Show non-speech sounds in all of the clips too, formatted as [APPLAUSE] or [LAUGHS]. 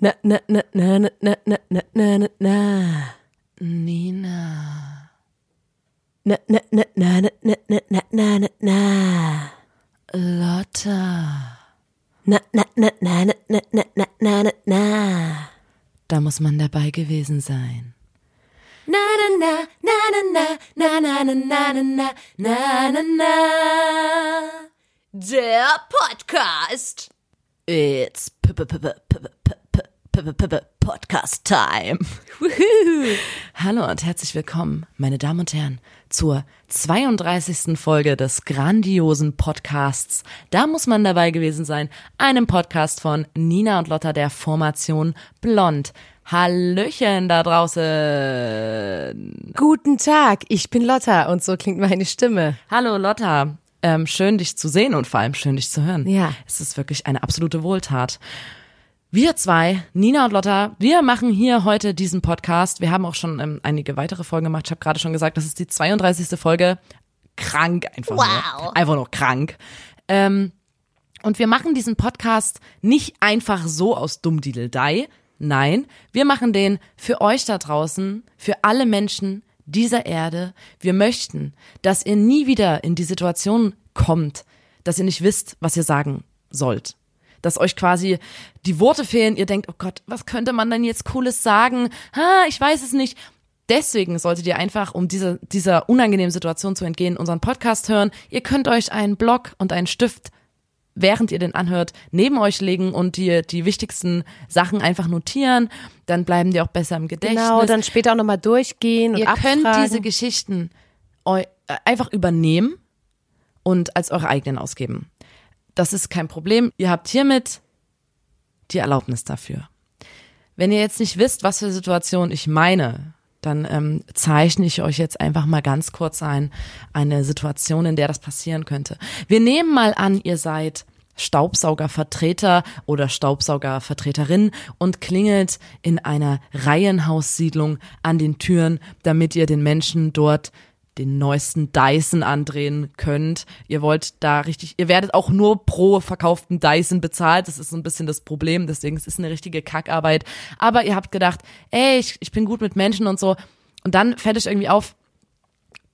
Na, na, na, na, na, na, na, na, na, na, na. Nina. Na, na, na, na, na, na, na, na, na, na, na. Lotta. Na, na, na, na, na, na, na, na, na, na, na. Da muss man dabei gewesen sein. Na, na, na, na, na, na, na, na, na, na, na, na, na, na. Der Podcast. It's -p -p -p -p -p -p Podcast Time. Hallo und herzlich willkommen, meine Damen und Herren, zur 32. Folge des grandiosen Podcasts. Da muss man dabei gewesen sein, einem Podcast von Nina und Lotta der Formation Blond. Hallöchen da draußen. Guten Tag, ich bin Lotta und so klingt meine Stimme. Hallo Lotta. Ähm, schön dich zu sehen und vor allem schön dich zu hören. Ja. Es ist wirklich eine absolute Wohltat. Wir zwei, Nina und Lotta, wir machen hier heute diesen Podcast. Wir haben auch schon ähm, einige weitere Folgen gemacht. Ich habe gerade schon gesagt, das ist die 32. Folge. Krank einfach Wow. nur. Einfach nur krank. Ähm, und wir machen diesen Podcast nicht einfach so aus Dummdideldei. Nein, wir machen den für euch da draußen, für alle Menschen dieser Erde. Wir möchten, dass ihr nie wieder in die Situation kommt, dass ihr nicht wisst, was ihr sagen sollt. Dass euch quasi die Worte fehlen, ihr denkt, oh Gott, was könnte man denn jetzt Cooles sagen? Ha, ich weiß es nicht. Deswegen solltet ihr einfach, um dieser, dieser unangenehmen Situation zu entgehen, unseren Podcast hören. Ihr könnt euch einen Block und einen Stift während ihr den anhört, neben euch legen und die, die wichtigsten Sachen einfach notieren. Dann bleiben die auch besser im Gedächtnis. Genau, dann später auch nochmal durchgehen und ihr abfragen. könnt diese Geschichten äh, einfach übernehmen und als eure eigenen ausgeben. Das ist kein Problem. Ihr habt hiermit die Erlaubnis dafür. Wenn ihr jetzt nicht wisst, was für Situation ich meine, dann ähm, zeichne ich euch jetzt einfach mal ganz kurz ein, eine Situation, in der das passieren könnte. Wir nehmen mal an, ihr seid Staubsaugervertreter oder Staubsaugervertreterin und klingelt in einer Reihenhaussiedlung an den Türen, damit ihr den Menschen dort den neuesten Dyson andrehen könnt. Ihr wollt da richtig, ihr werdet auch nur pro verkauften Dyson bezahlt. Das ist so ein bisschen das Problem. Deswegen es ist eine richtige Kackarbeit. Aber ihr habt gedacht, ey, ich, ich bin gut mit Menschen und so. Und dann fällt euch irgendwie auf,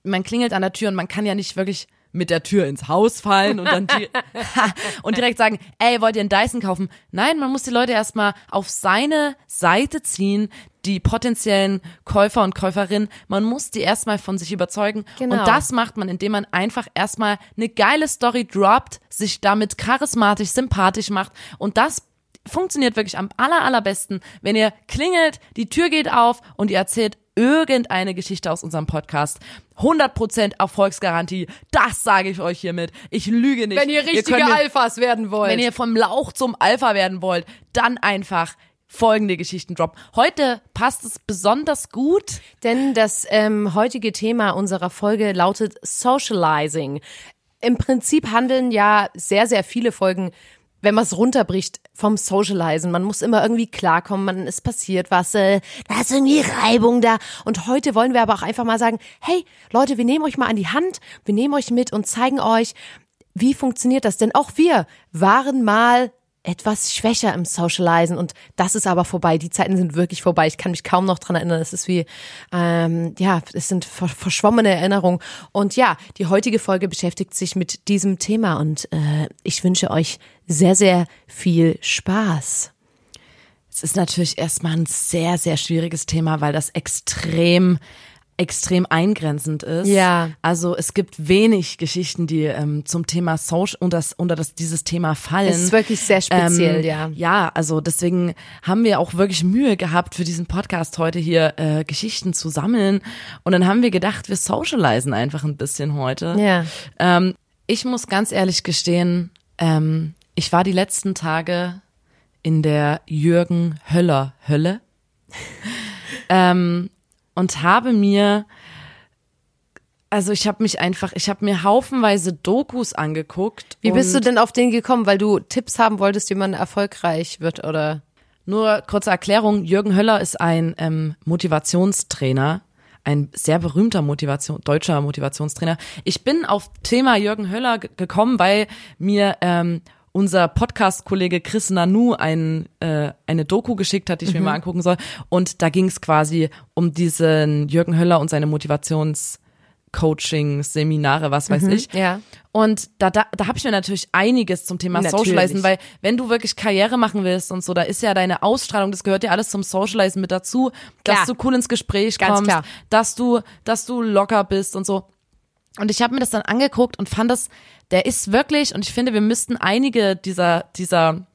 man klingelt an der Tür und man kann ja nicht wirklich mit der Tür ins Haus fallen und dann di [LAUGHS] [LAUGHS] und direkt sagen, ey, wollt ihr einen Dyson kaufen? Nein, man muss die Leute erstmal auf seine Seite ziehen, die potenziellen Käufer und Käuferinnen. Man muss die erstmal von sich überzeugen. Genau. Und das macht man, indem man einfach erstmal eine geile Story droppt, sich damit charismatisch, sympathisch macht und das funktioniert wirklich am aller, allerbesten, wenn ihr klingelt, die Tür geht auf und ihr erzählt irgendeine Geschichte aus unserem Podcast. 100% Erfolgsgarantie, das sage ich euch hiermit. Ich lüge nicht. Wenn ihr richtige könnt mir- Alphas werden wollt. Wenn ihr vom Lauch zum Alpha werden wollt, dann einfach folgende Geschichten droppen. Heute passt es besonders gut. Denn das ähm, heutige Thema unserer Folge lautet Socializing. Im Prinzip handeln ja sehr, sehr viele Folgen, wenn man es runterbricht, vom Socializen. Man muss immer irgendwie klarkommen, man, es passiert was, äh, da ist irgendwie Reibung da. Und heute wollen wir aber auch einfach mal sagen, hey Leute, wir nehmen euch mal an die Hand, wir nehmen euch mit und zeigen euch, wie funktioniert das? Denn auch wir waren mal etwas schwächer im Socializen und das ist aber vorbei. Die Zeiten sind wirklich vorbei. Ich kann mich kaum noch dran erinnern. Es ist wie, ähm, ja, es sind ver verschwommene Erinnerungen. Und ja, die heutige Folge beschäftigt sich mit diesem Thema und äh, ich wünsche euch sehr, sehr viel Spaß. Es ist natürlich erstmal ein sehr, sehr schwieriges Thema, weil das extrem extrem eingrenzend ist. Ja. Also es gibt wenig Geschichten, die ähm, zum Thema Social unter das, unter das dieses Thema fallen. Es ist wirklich sehr speziell, ja. Ähm, Ja, also deswegen haben wir auch wirklich Mühe gehabt für diesen Podcast heute hier äh, Geschichten zu sammeln und dann haben wir gedacht, wir socialisen einfach ein bisschen heute. Ja. Ähm, ich muss ganz ehrlich gestehen, ähm, ich war die letzten Tage in der Jürgen Höller Hölle [LAUGHS] ähm, und habe mir, also ich habe mich einfach, ich habe mir haufenweise Dokus angeguckt. Wie bist du denn auf den gekommen? Weil du Tipps haben wolltest, wie man erfolgreich wird, oder? Nur kurze Erklärung, Jürgen Höller ist ein ähm, Motivationstrainer, ein sehr berühmter Motivation, deutscher Motivationstrainer. Ich bin auf Thema Jürgen Höller ge- gekommen, weil mir ähm, unser Podcast-Kollege Chris Nanu ein, äh, eine Doku geschickt hat, die ich Mhm. mir mal angucken soll. Und da ging es quasi um diesen Jürgen Höller und seine Motivations- Coaching, Seminare, was weiß ich. Mhm. ja. Und da, da, da habe ich mir natürlich einiges zum Thema Natürlich. Socializen, weil wenn du wirklich Karriere machen willst und so, da ist ja deine Ausstrahlung, das gehört ja alles zum Socializen mit dazu, Klar. dass du cool ins Gespräch Ganz kommst, klar. dass du, dass du locker bist und so. Und ich habe mir das dann angeguckt und fand das, der ist wirklich, und ich finde, wir müssten einige dieser, dieser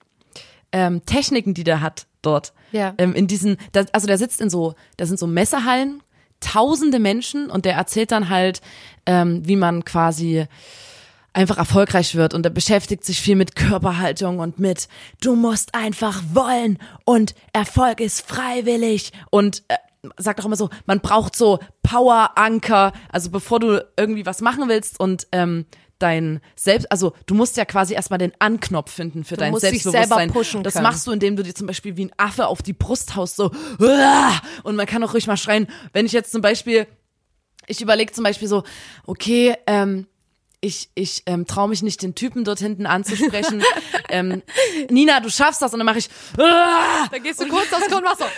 ähm, Techniken, die der hat dort, Ja. ähm, in diesen, da, also der sitzt in so, da sind so Messehallen, tausende Menschen und der erzählt dann halt, ähm, wie man quasi einfach erfolgreich wird und er beschäftigt sich viel mit Körperhaltung und mit du musst einfach wollen und Erfolg ist freiwillig und äh, sagt auch immer so, man braucht so Power-Anker, also bevor du irgendwie was machen willst und ähm, dein Selbst, also du musst ja quasi erstmal den Anknopf finden für dein musst dich Selbstbewusstsein. selber pushen das können. machst du, indem du dir zum Beispiel wie ein Affe auf die Brust haust, so und man kann auch ruhig mal schreien, wenn ich jetzt zum Beispiel ich überlege zum Beispiel so, okay, ähm, ich, ich ähm, traue mich nicht, den Typen dort hinten anzusprechen. [LAUGHS] ähm, Nina, du schaffst das. Und dann mache ich, "Ah!" Dann gehst du kurz aufs Klo und machst so. und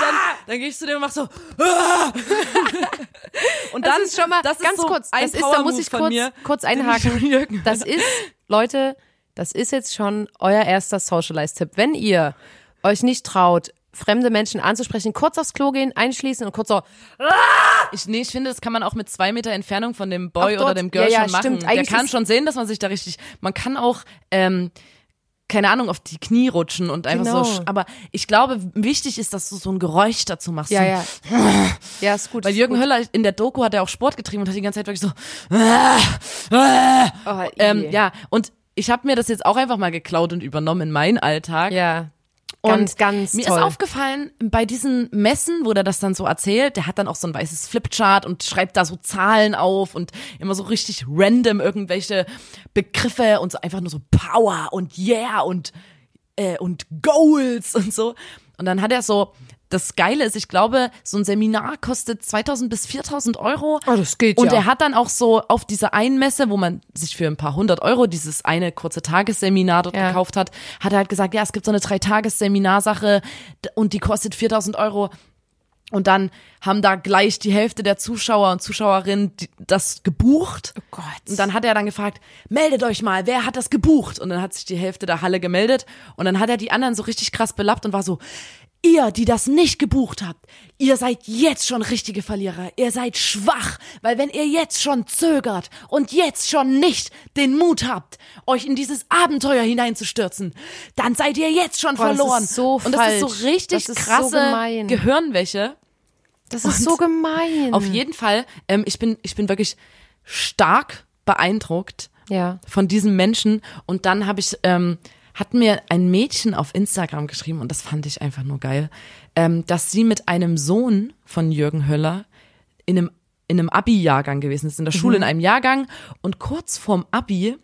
dann, dann ich zu dem und mach so, "Ah!" und Das dann ist schon mal das ist ganz so kurz. Das ist, da muss ich kurz, mir, kurz einhaken. Das ist, Leute, das ist jetzt schon euer erster Socialize-Tipp. Wenn ihr euch nicht traut, fremde Menschen anzusprechen, kurz aufs Klo gehen, einschließen und kurz so, Ich, nee, ich finde, das kann man auch mit zwei Meter Entfernung von dem Boy oder dem Girl Ja, ja, schon machen. stimmt. Der Eigentlich kann ist- schon sehen, dass man sich da richtig, man kann auch, ähm, keine Ahnung, auf die Knie rutschen und einfach Genau. so, aber ich glaube, wichtig ist, dass du so ein Geräusch dazu machst. ja, ja. [LAUGHS] Ja, ist gut. Weil Jürgen gut. Höller in der Doku hat er auch Sport getrieben und hat die ganze Zeit wirklich so, [LAUGHS] Oh, ähm, ja, und ich habe mir das jetzt auch einfach mal geklaut und übernommen in meinen Alltag. Ja. Und Ganz, mir toll. ist aufgefallen, bei diesen Messen, wo der das dann so erzählt, der hat dann auch so ein weißes Flipchart und schreibt da so Zahlen auf und immer so richtig random irgendwelche Begriffe und so einfach nur so Power und Yeah und, äh, und Goals und so. Und dann hat er so, das Geile ist, ich glaube, so ein Seminar kostet 2000 bis 4000 Euro. Oh, das geht Und ja. er hat dann auch so auf dieser einen Messe, wo man sich für ein paar hundert Euro dieses eine kurze Tagesseminar dort Ja. gekauft hat, hat er halt gesagt, ja, es gibt so eine Drei-Tages-Seminarsache und die kostet 4000 Euro. Und dann haben da gleich die Hälfte der Zuschauer und Zuschauerinnen die, das gebucht. Oh Gott. Und dann hat er dann gefragt, meldet euch mal, wer hat das gebucht? Und dann hat sich die Hälfte der Halle gemeldet. Und dann hat er die anderen so richtig krass belappt und war so, ihr, die das nicht gebucht habt, ihr seid jetzt schon richtige Verlierer. Ihr seid schwach, weil wenn ihr jetzt schon zögert und jetzt schon nicht den Mut habt, euch in dieses Abenteuer hineinzustürzen, dann seid ihr jetzt schon Boah, das verloren. ist so und das ist so richtig Das ist so krasse gemein. Gehirnwäsche. Das ist so gemein. Auf jeden Fall, ähm, ich bin, ich bin wirklich stark beeindruckt Ja. von diesem Menschen. Und dann habe ich, ähm, hat mir ein Mädchen auf Instagram geschrieben und das fand ich einfach nur geil, ähm, dass sie mit einem Sohn von Jürgen Höller in einem, in einem Abi-Jahrgang gewesen ist, in der Schule in einem Jahrgang. Und kurz vorm Abi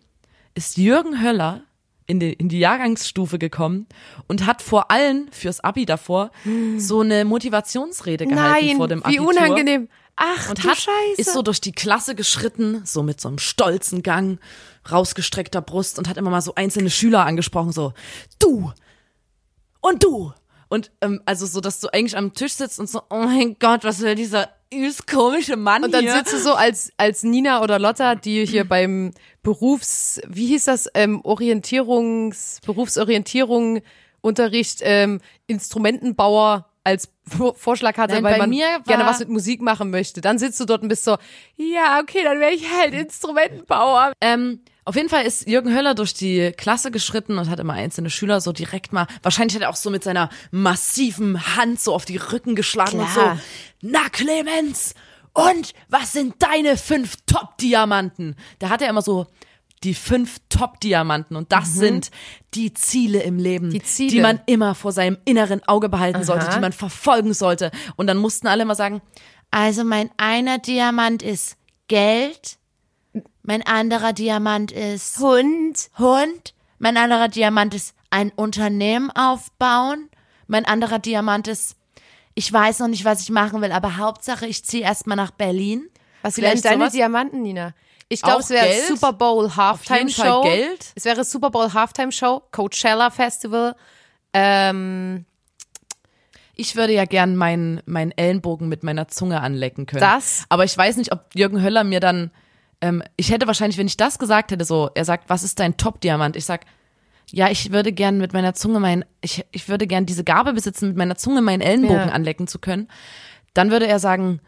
ist Jürgen Höller in die, in die Jahrgangsstufe gekommen und hat vor allen fürs Abi davor so eine Motivationsrede gehalten Nein, vor dem wie Abitur unangenehm. Ach, und hat, Scheiße. ist so durch die Klasse geschritten, so mit so einem stolzen Gang, rausgestreckter Brust und hat immer mal so einzelne Schüler angesprochen, so, du und du. Und ähm, also so, dass du eigentlich am Tisch sitzt und so, oh mein Gott, was will dieser übelst komische Mann Und dann hier? sitzt du so als, als Nina oder Lotta, die hier [CLEARS THROAT] beim Berufs, wie hieß das, ähm, Orientierungs, Berufsorientierung, Unterricht, ähm, Instrumentenbauer als Vorschlag hatte, Nein, weil man gerne was mit Musik machen möchte. Dann sitzt du dort und bist so, ja, okay, dann wäre ich halt Instrumentenbauer. Ähm, auf jeden Fall ist Jürgen Höller durch die Klasse geschritten und hat immer einzelne Schüler so direkt mal, wahrscheinlich hat er auch so mit seiner massiven Hand so auf die Rücken geschlagen und so, Klar. na Clemens, und was sind deine fünf Top-Diamanten? Da hat er immer so die fünf Top-Diamanten und das sind die Ziele im Leben, Mhm. Die Ziele. die man immer vor seinem inneren Auge behalten sollte, Aha. die man verfolgen sollte. Und dann mussten alle immer sagen, also mein einer Diamant ist Geld, mein anderer Diamant ist Hund. Hund. Mein anderer Diamant ist ein Unternehmen aufbauen. Mein anderer Diamant ist, ich weiß noch nicht, was ich machen will, aber Hauptsache, ich ziehe erstmal nach Berlin. Was Vielleicht sind deine sowas. Diamanten, Nina? Ich glaube, es wäre? Super Bowl Halftime Show. Geld? Es wäre Super Bowl Halftime Show, Coachella Festival. Ähm, Ich würde ja gern meinen meinen Ellenbogen mit meiner Zunge anlecken können. Das? Aber ich weiß nicht, ob Jürgen Höller mir dann, ähm, ich hätte wahrscheinlich, wenn ich das gesagt hätte, so, er sagt, was ist dein Top-Diamant? Ich sag, ja, ich würde gern mit meiner Zunge mein, ich, ich würde gern diese Gabe besitzen, mit meiner Zunge meinen Ellenbogen Ja. anlecken zu können. Dann würde er sagen,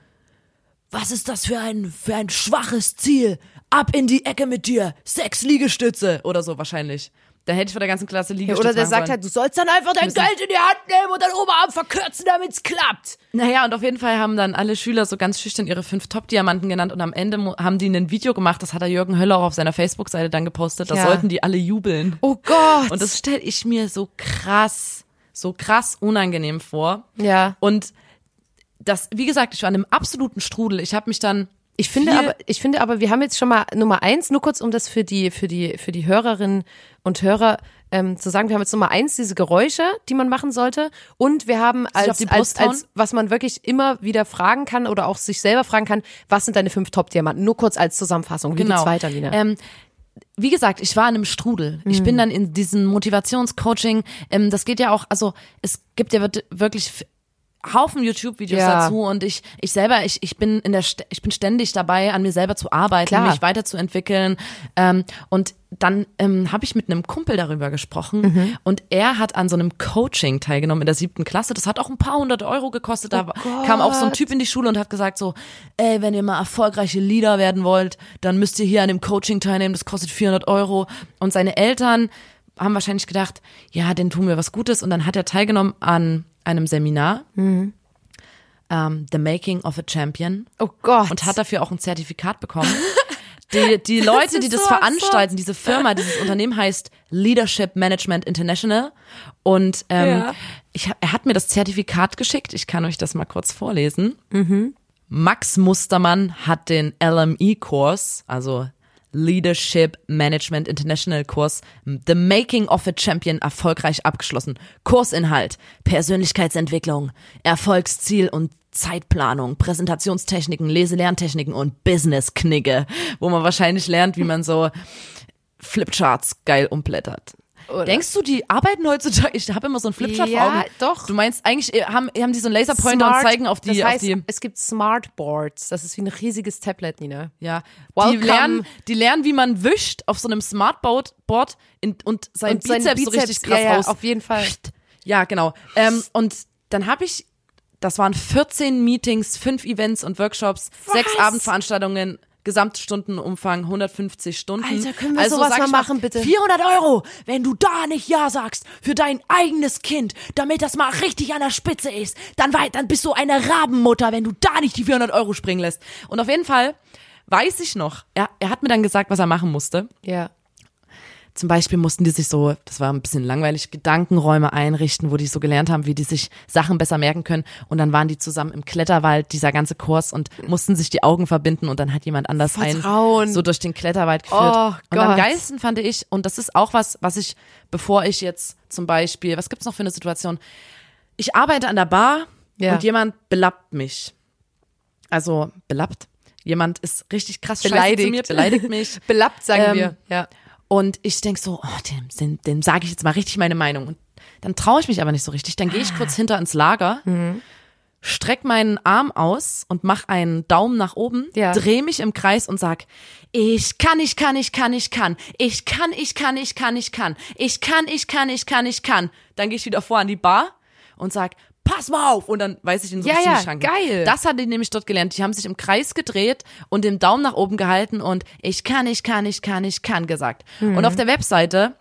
was ist das für ein, für ein schwaches Ziel? Ab in die Ecke mit dir, sechs Liegestütze oder so wahrscheinlich. Dann hätte ich vor der ganzen Klasse Liegestütze oder der sagt halt, du sollst dann einfach dein Geld in die Hand nehmen und deinen Oberarm verkürzen, damit's klappt. Naja, und auf jeden Fall haben dann alle Schüler so ganz schüchtern ihre fünf Top-Diamanten genannt und am Ende haben die ein Video gemacht, das hat der Jürgen Höller auch auf seiner Facebook-Seite dann gepostet, da Ja. sollten die alle jubeln. Oh Gott. Und das stelle ich mir so krass, so krass unangenehm vor. ja. Und das, wie gesagt, ich war in einem absoluten Strudel. Ich habe mich dann Ich finde aber, ich finde aber, wir haben jetzt schon mal Nummer eins, nur kurz, um das für die, für die, für die Hörerinnen und Hörer ähm, zu sagen, wir haben jetzt Nummer eins diese Geräusche, die man machen sollte, und wir haben als, als, als, was man wirklich immer wieder fragen kann oder auch sich selber fragen kann, was sind deine fünf Top-Diamanten? Nur kurz als Zusammenfassung. Wie genau. geht's weiter, Lina? Ähm, wie gesagt, ich war in einem Strudel. Ich Mhm. bin dann in diesem Motivationscoaching. Ähm, das geht ja auch, also es gibt ja wirklich Haufen YouTube-Videos Ja. dazu und ich, ich selber, ich, ich bin in der, ich bin ständig dabei, an mir selber zu arbeiten, Klar. mich weiterzuentwickeln. Ähm, und dann ähm, habe ich mit einem Kumpel darüber gesprochen Mhm. und er hat an so einem Coaching teilgenommen in der siebten Klasse. Das hat auch ein paar hundert Euro gekostet. Da Oh kam auch so ein Typ in die Schule und hat gesagt so, ey, wenn ihr mal erfolgreiche Leader werden wollt, dann müsst ihr hier an dem Coaching teilnehmen. Das kostet 400 Euro. Und seine Eltern haben wahrscheinlich gedacht, ja, den tun wir was Gutes. Und dann hat er teilgenommen an einem Seminar, Mhm. ähm, The Making of a Champion oh Gott. und hat dafür auch ein Zertifikat bekommen. [LAUGHS] Die, die Leute, die das so veranstalten, diese Firma, dieses Unternehmen heißt Leadership Management International. Und ähm, Ja. ich, er hat mir das Zertifikat geschickt. Ich kann euch das mal kurz vorlesen. Mhm. Max Mustermann hat den LME-Kurs, also Leadership Management International Kurs, The Making of a Champion erfolgreich abgeschlossen. Kursinhalt, Persönlichkeitsentwicklung, Erfolgsziel und Zeitplanung, Präsentationstechniken, Leselerntechniken und Business-Knigge, wo man wahrscheinlich lernt, wie man so Flipcharts geil umblättert. Denkst du, die arbeiten heutzutage? Ich habe immer so einen Flipchart Ja, vor Augen. doch. Du meinst eigentlich, äh, haben, haben die so einen Laserpointer und zeigen auf die, das heißt, auf die es gibt Smartboards. Das ist wie ein riesiges Tablet, Nina. Ja, Welcome. die lernen, die lernen, wie man wischt auf so einem Smartboard Board in, und sein Und sein Bizeps, so richtig Bizeps, krass ja, ja, auf jeden Fall. Ja, genau. Ähm, und dann habe ich, das waren 14 Meetings, fünf Events und Workshops, sechs Abendveranstaltungen. Gesamtstundenumfang 150 Stunden. Alter, können wir also, sowas mal machen, bitte? 400 Euro, wenn du da nicht Ja sagst für dein eigenes Kind, damit das mal richtig an der Spitze ist, dann, dann bist du eine Rabenmutter, wenn du da nicht die 400 Euro springen lässt. Und auf jeden Fall weiß ich noch, er, er hat mir dann gesagt, was er machen musste. Ja. Zum Beispiel mussten die sich so, das war ein bisschen langweilig, Gedankenräume einrichten, wo die so gelernt haben, wie die sich Sachen besser merken können. Und dann waren die zusammen im Kletterwald, dieser ganze Kurs, und mussten sich die Augen verbinden und dann hat jemand anders Vertrauen. einen so durch den Kletterwald geführt. Oh und am geilsten fand ich, und das ist auch was, was ich, bevor ich jetzt zum Beispiel, was gibt's noch für eine Situation? Ich arbeite an der Bar Ja. und jemand belappt mich. Also belappt. Jemand ist richtig krass Beleidigt. zu mir, beleidigt mich. [LAUGHS] Belappt, sagen Ähm, wir. Ja. Und ich denk so, oh, dem, dem, dem sage ich jetzt mal richtig meine Meinung. Und dann traue ich mich aber nicht so richtig. Dann gehe ich kurz hinter ins Lager, streck meinen Arm aus und mach einen Daumen nach oben, Ja. dreh mich im Kreis und sag, ich kann, ich kann, ich kann, ich kann, ich kann, ich kann, ich kann, ich kann, ich kann, ich kann, ich kann, ich kann. Dann gehe ich wieder vor an die Bar und sag, pass mal auf. Und dann weiß ich in so Ja, ja, die Schranke. geil. Das hat die nämlich dort gelernt. Die haben sich im Kreis gedreht und den Daumen nach oben gehalten und ich kann, ich kann, ich kann, ich kann gesagt. Mhm. Und auf der Webseite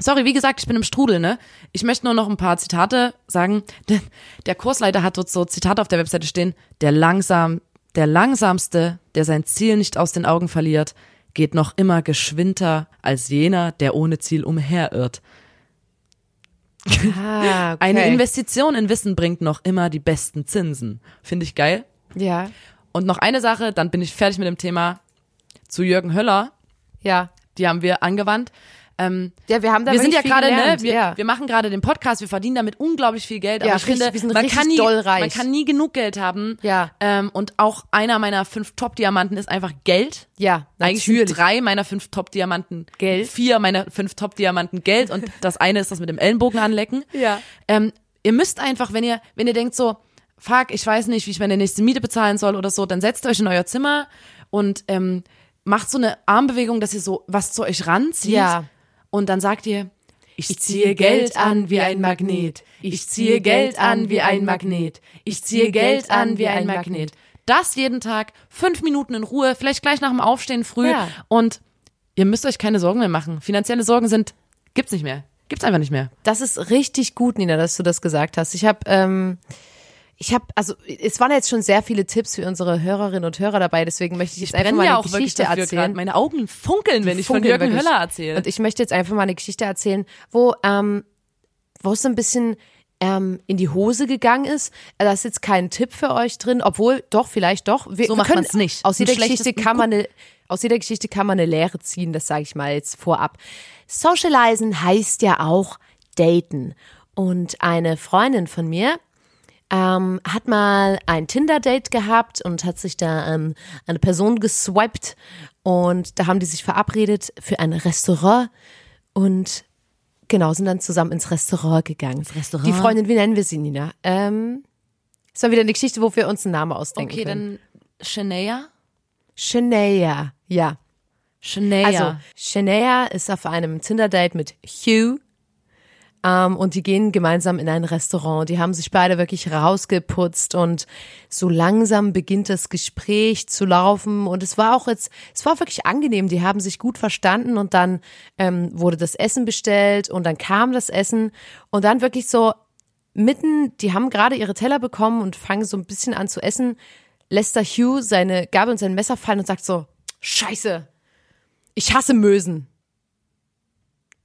Sorry, wie gesagt, ich bin im Strudel, ne? Ich möchte nur noch ein paar Zitate sagen. Der- Der Kursleiter hat dort so Zitate auf der Webseite stehen. Der langsam, der langsamste, der sein Ziel nicht aus den Augen verliert, geht noch immer geschwinder als jener, der ohne Ziel umherirrt. Ah, [LAUGHS] okay. Eine Investition in Wissen bringt noch immer die besten Zinsen. Finde ich geil. Ja. Und noch eine Sache, dann bin ich fertig mit dem Thema zu Jürgen Höller. Ja. Die haben wir angewandt. Ähm, Ja, wir haben da wir sind ja gerade, ne, wir, ja. wir machen gerade den Podcast, wir verdienen damit unglaublich viel Geld, Ja, aber ich richtig, finde, wir sind man kann nie, doll reich. man kann nie genug Geld haben. Ja. Ähm, und auch einer meiner fünf Top-Diamanten ist einfach Geld. Ja, Eigentlich natürlich. drei meiner fünf Top-Diamanten Geld. Vier meiner fünf Top-Diamanten Geld und das eine ist das mit dem Ellenbogen anlecken. [LAUGHS] Ja. Ähm, ihr müsst einfach, wenn ihr, wenn ihr denkt so, fuck, ich weiß nicht, wie ich meine nächste Miete bezahlen soll oder so, dann setzt euch in euer Zimmer und ähm, macht so eine Armbewegung, dass ihr so was zu euch ranzieht. Ja. Und dann sagt ihr, ich ziehe Geld an wie ein Magnet. Ich ziehe Geld an wie ein Magnet. Ich ziehe Geld an wie ein Magnet. Das jeden Tag, fünf Minuten in Ruhe, vielleicht gleich nach dem Aufstehen früh. Ja. Und ihr müsst euch keine Sorgen mehr machen. Finanzielle Sorgen sind, gibt's nicht mehr. Gibt's einfach nicht mehr. Das ist richtig gut, Nina, dass du das gesagt hast. Ich habe, ähm, ich habe, also es waren jetzt schon sehr viele Tipps für unsere Hörerinnen und Hörer dabei, deswegen möchte ich jetzt einfach mal eine Geschichte erzählen. Meine Augen funkeln, wenn ich von Jürgen wirklich. Höller erzähle. Und ich möchte jetzt einfach mal eine Geschichte erzählen, wo, ähm, wo es so ein bisschen ähm, in die Hose gegangen ist. Da ist jetzt kein Tipp für euch drin, obwohl doch, vielleicht doch. Wir, So macht können- man's nicht. Aus jeder Geschichte kann man eine, aus jeder Geschichte kann man eine Lehre ziehen, das sage ich mal jetzt vorab. Socializen heißt ja auch daten. Und eine Freundin von mir, ähm, hat mal ein Tinder-Date gehabt und hat sich da ähm, eine Person geswiped und da haben die sich verabredet für ein Restaurant und genau, sind dann zusammen ins Restaurant gegangen. Restaurant? Die Freundin, wie nennen wir sie, Nina? Ähm, ist mal wieder eine Geschichte, wo wir uns einen Namen ausdenken okay, können. dann Shania? Shania, ja. Shania. Also, Shania ist auf einem Tinder-Date mit Hugh. Ähm, und die gehen gemeinsam in ein Restaurant. Die haben sich beide wirklich rausgeputzt und so langsam beginnt das Gespräch zu laufen. Und es war auch jetzt, es war wirklich angenehm. Die haben sich gut verstanden und dann ähm, wurde das Essen bestellt und dann kam das Essen und dann wirklich so mitten, die haben gerade ihre Teller bekommen und fangen so ein bisschen an zu essen, da Hugh seine Gabel und sein Messer fallen und sagt so, Scheiße, ich hasse Mösen.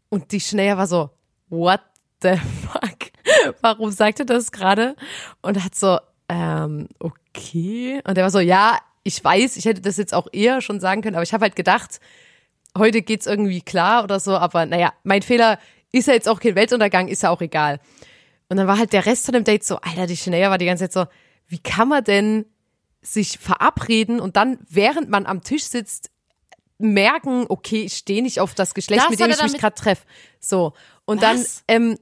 Und die Schneier war so, what the [LAUGHS] fuck? Warum sagt er das gerade? Und hat so, ähm, okay. Und er war so, ja, ich weiß, ich hätte das jetzt auch eher schon sagen können, aber ich habe halt gedacht, heute geht's irgendwie klar oder so, aber naja, mein Fehler ist ja jetzt auch kein Weltuntergang, ist ja auch egal. Und dann war halt der Rest von dem Date so, Alter, die Schneier war die ganze Zeit so, wie kann man denn sich verabreden und dann, während man am Tisch sitzt, merken, okay, ich stehe nicht auf das Geschlecht, Das mit dem ich mich gerade treffe. So. Und dann Was? ähm,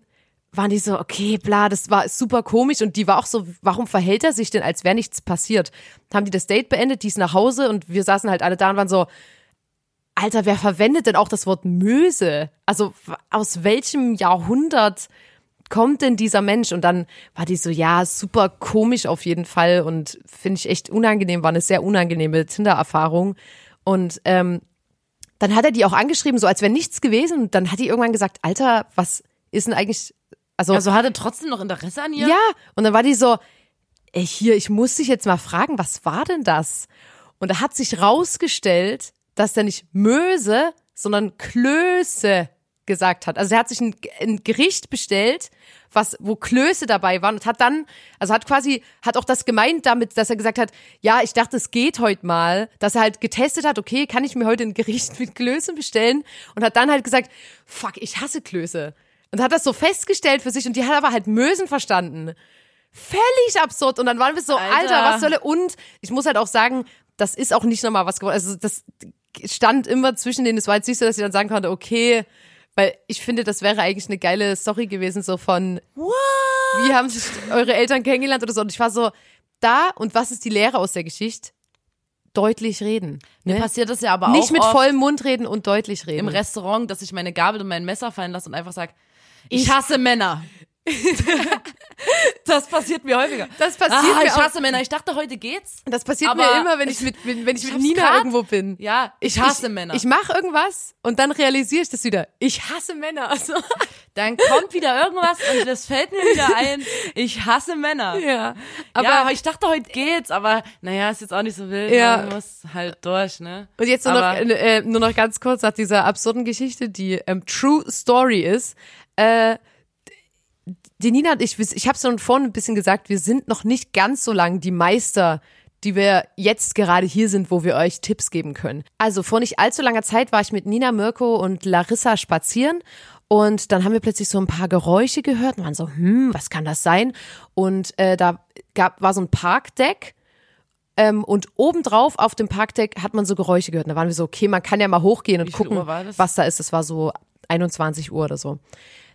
waren die so, okay, bla, das war super komisch und die war auch so, warum verhält er sich denn, als wäre nichts passiert? Haben die das Date beendet, die ist nach Hause und wir saßen halt alle da und waren so, Alter, wer verwendet denn auch das Wort Möse? Also aus welchem Jahrhundert kommt denn dieser Mensch? Und dann war die so, ja, super komisch auf jeden Fall und finde ich echt unangenehm, war eine sehr unangenehme Tinder-Erfahrung. Und ähm, dann hat er die auch angeschrieben, so als wäre nichts gewesen. Und dann hat die irgendwann gesagt, Alter, was ist denn eigentlich, also, also hatte trotzdem noch Interesse an ihr? ja, und dann war die so, ey, hier, ich muss dich jetzt mal fragen, was war denn das? Und da hat sich rausgestellt, dass der nicht Möse, sondern Klöße gesagt hat. Also er hat sich ein, ein Gericht bestellt, was, wo Klöße dabei waren und hat dann, also hat quasi, hat auch das gemeint damit, dass er gesagt hat, ja, ich dachte, es geht heute mal, dass er halt getestet hat, okay, kann ich mir heute ein Gericht [LAUGHS] mit Klößen bestellen und hat dann halt gesagt, fuck, ich hasse Klöße. Und hat das so festgestellt für sich und die hat aber halt Mösen verstanden. Völlig absurd. Und dann waren wir so, Alter, Alter. was soll er? Und ich muss halt auch sagen, das ist auch nicht nochmal was geworden. Also das stand immer zwischen denen. Es war jetzt nicht so, dass ich dann sagen konnte, okay, weil ich finde, das wäre eigentlich eine geile Story gewesen, so von, What? wie haben sich eure Eltern kennengelernt oder so. Und ich war so, da, und was ist die Lehre aus der Geschichte? Deutlich reden. Ne? Passiert das ja aber auch Nicht mit vollem Mund reden und deutlich reden. im Restaurant, dass ich meine Gabel und mein Messer fallen lasse und einfach sage, ich hasse Männer. [LAUGHS] das passiert mir häufiger. Das passiert ah, mir ich auch. hasse Männer. Ich dachte, heute geht's. Das passiert mir immer, wenn ich mit, wenn wenn ich mit Nina grad- irgendwo bin. Ja, ich hasse Männer. Ich mache irgendwas und dann realisiere ich das wieder. Ich hasse Männer. Also, [LAUGHS] Dann kommt wieder irgendwas und das fällt mir wieder ein. Ich hasse Männer. ja. Aber, ja, aber ich dachte, heute geht's, aber naja, ist jetzt auch nicht so wild. Ja. Man muss halt durch, ne? und jetzt nur noch, aber, äh, nur noch ganz kurz nach dieser absurden Geschichte, die ähm, True Story ist. Äh, die Nina und ich, ich habe es schon vorhin ein bisschen gesagt, wir sind noch nicht ganz so lang die Meister die wir jetzt gerade hier sind, wo wir euch Tipps geben können. Also vor nicht allzu langer Zeit war ich mit Nina Mirko und Larissa spazieren und dann haben wir plötzlich so ein paar Geräusche gehört und waren so, hm, was kann das sein? Und äh, da gab, war so ein Parkdeck ähm, und obendrauf auf dem Parkdeck hat man so Geräusche gehört. Und da waren wir so, okay, man kann ja mal hochgehen und gucken, was da ist. Das war so 21 Uhr oder so.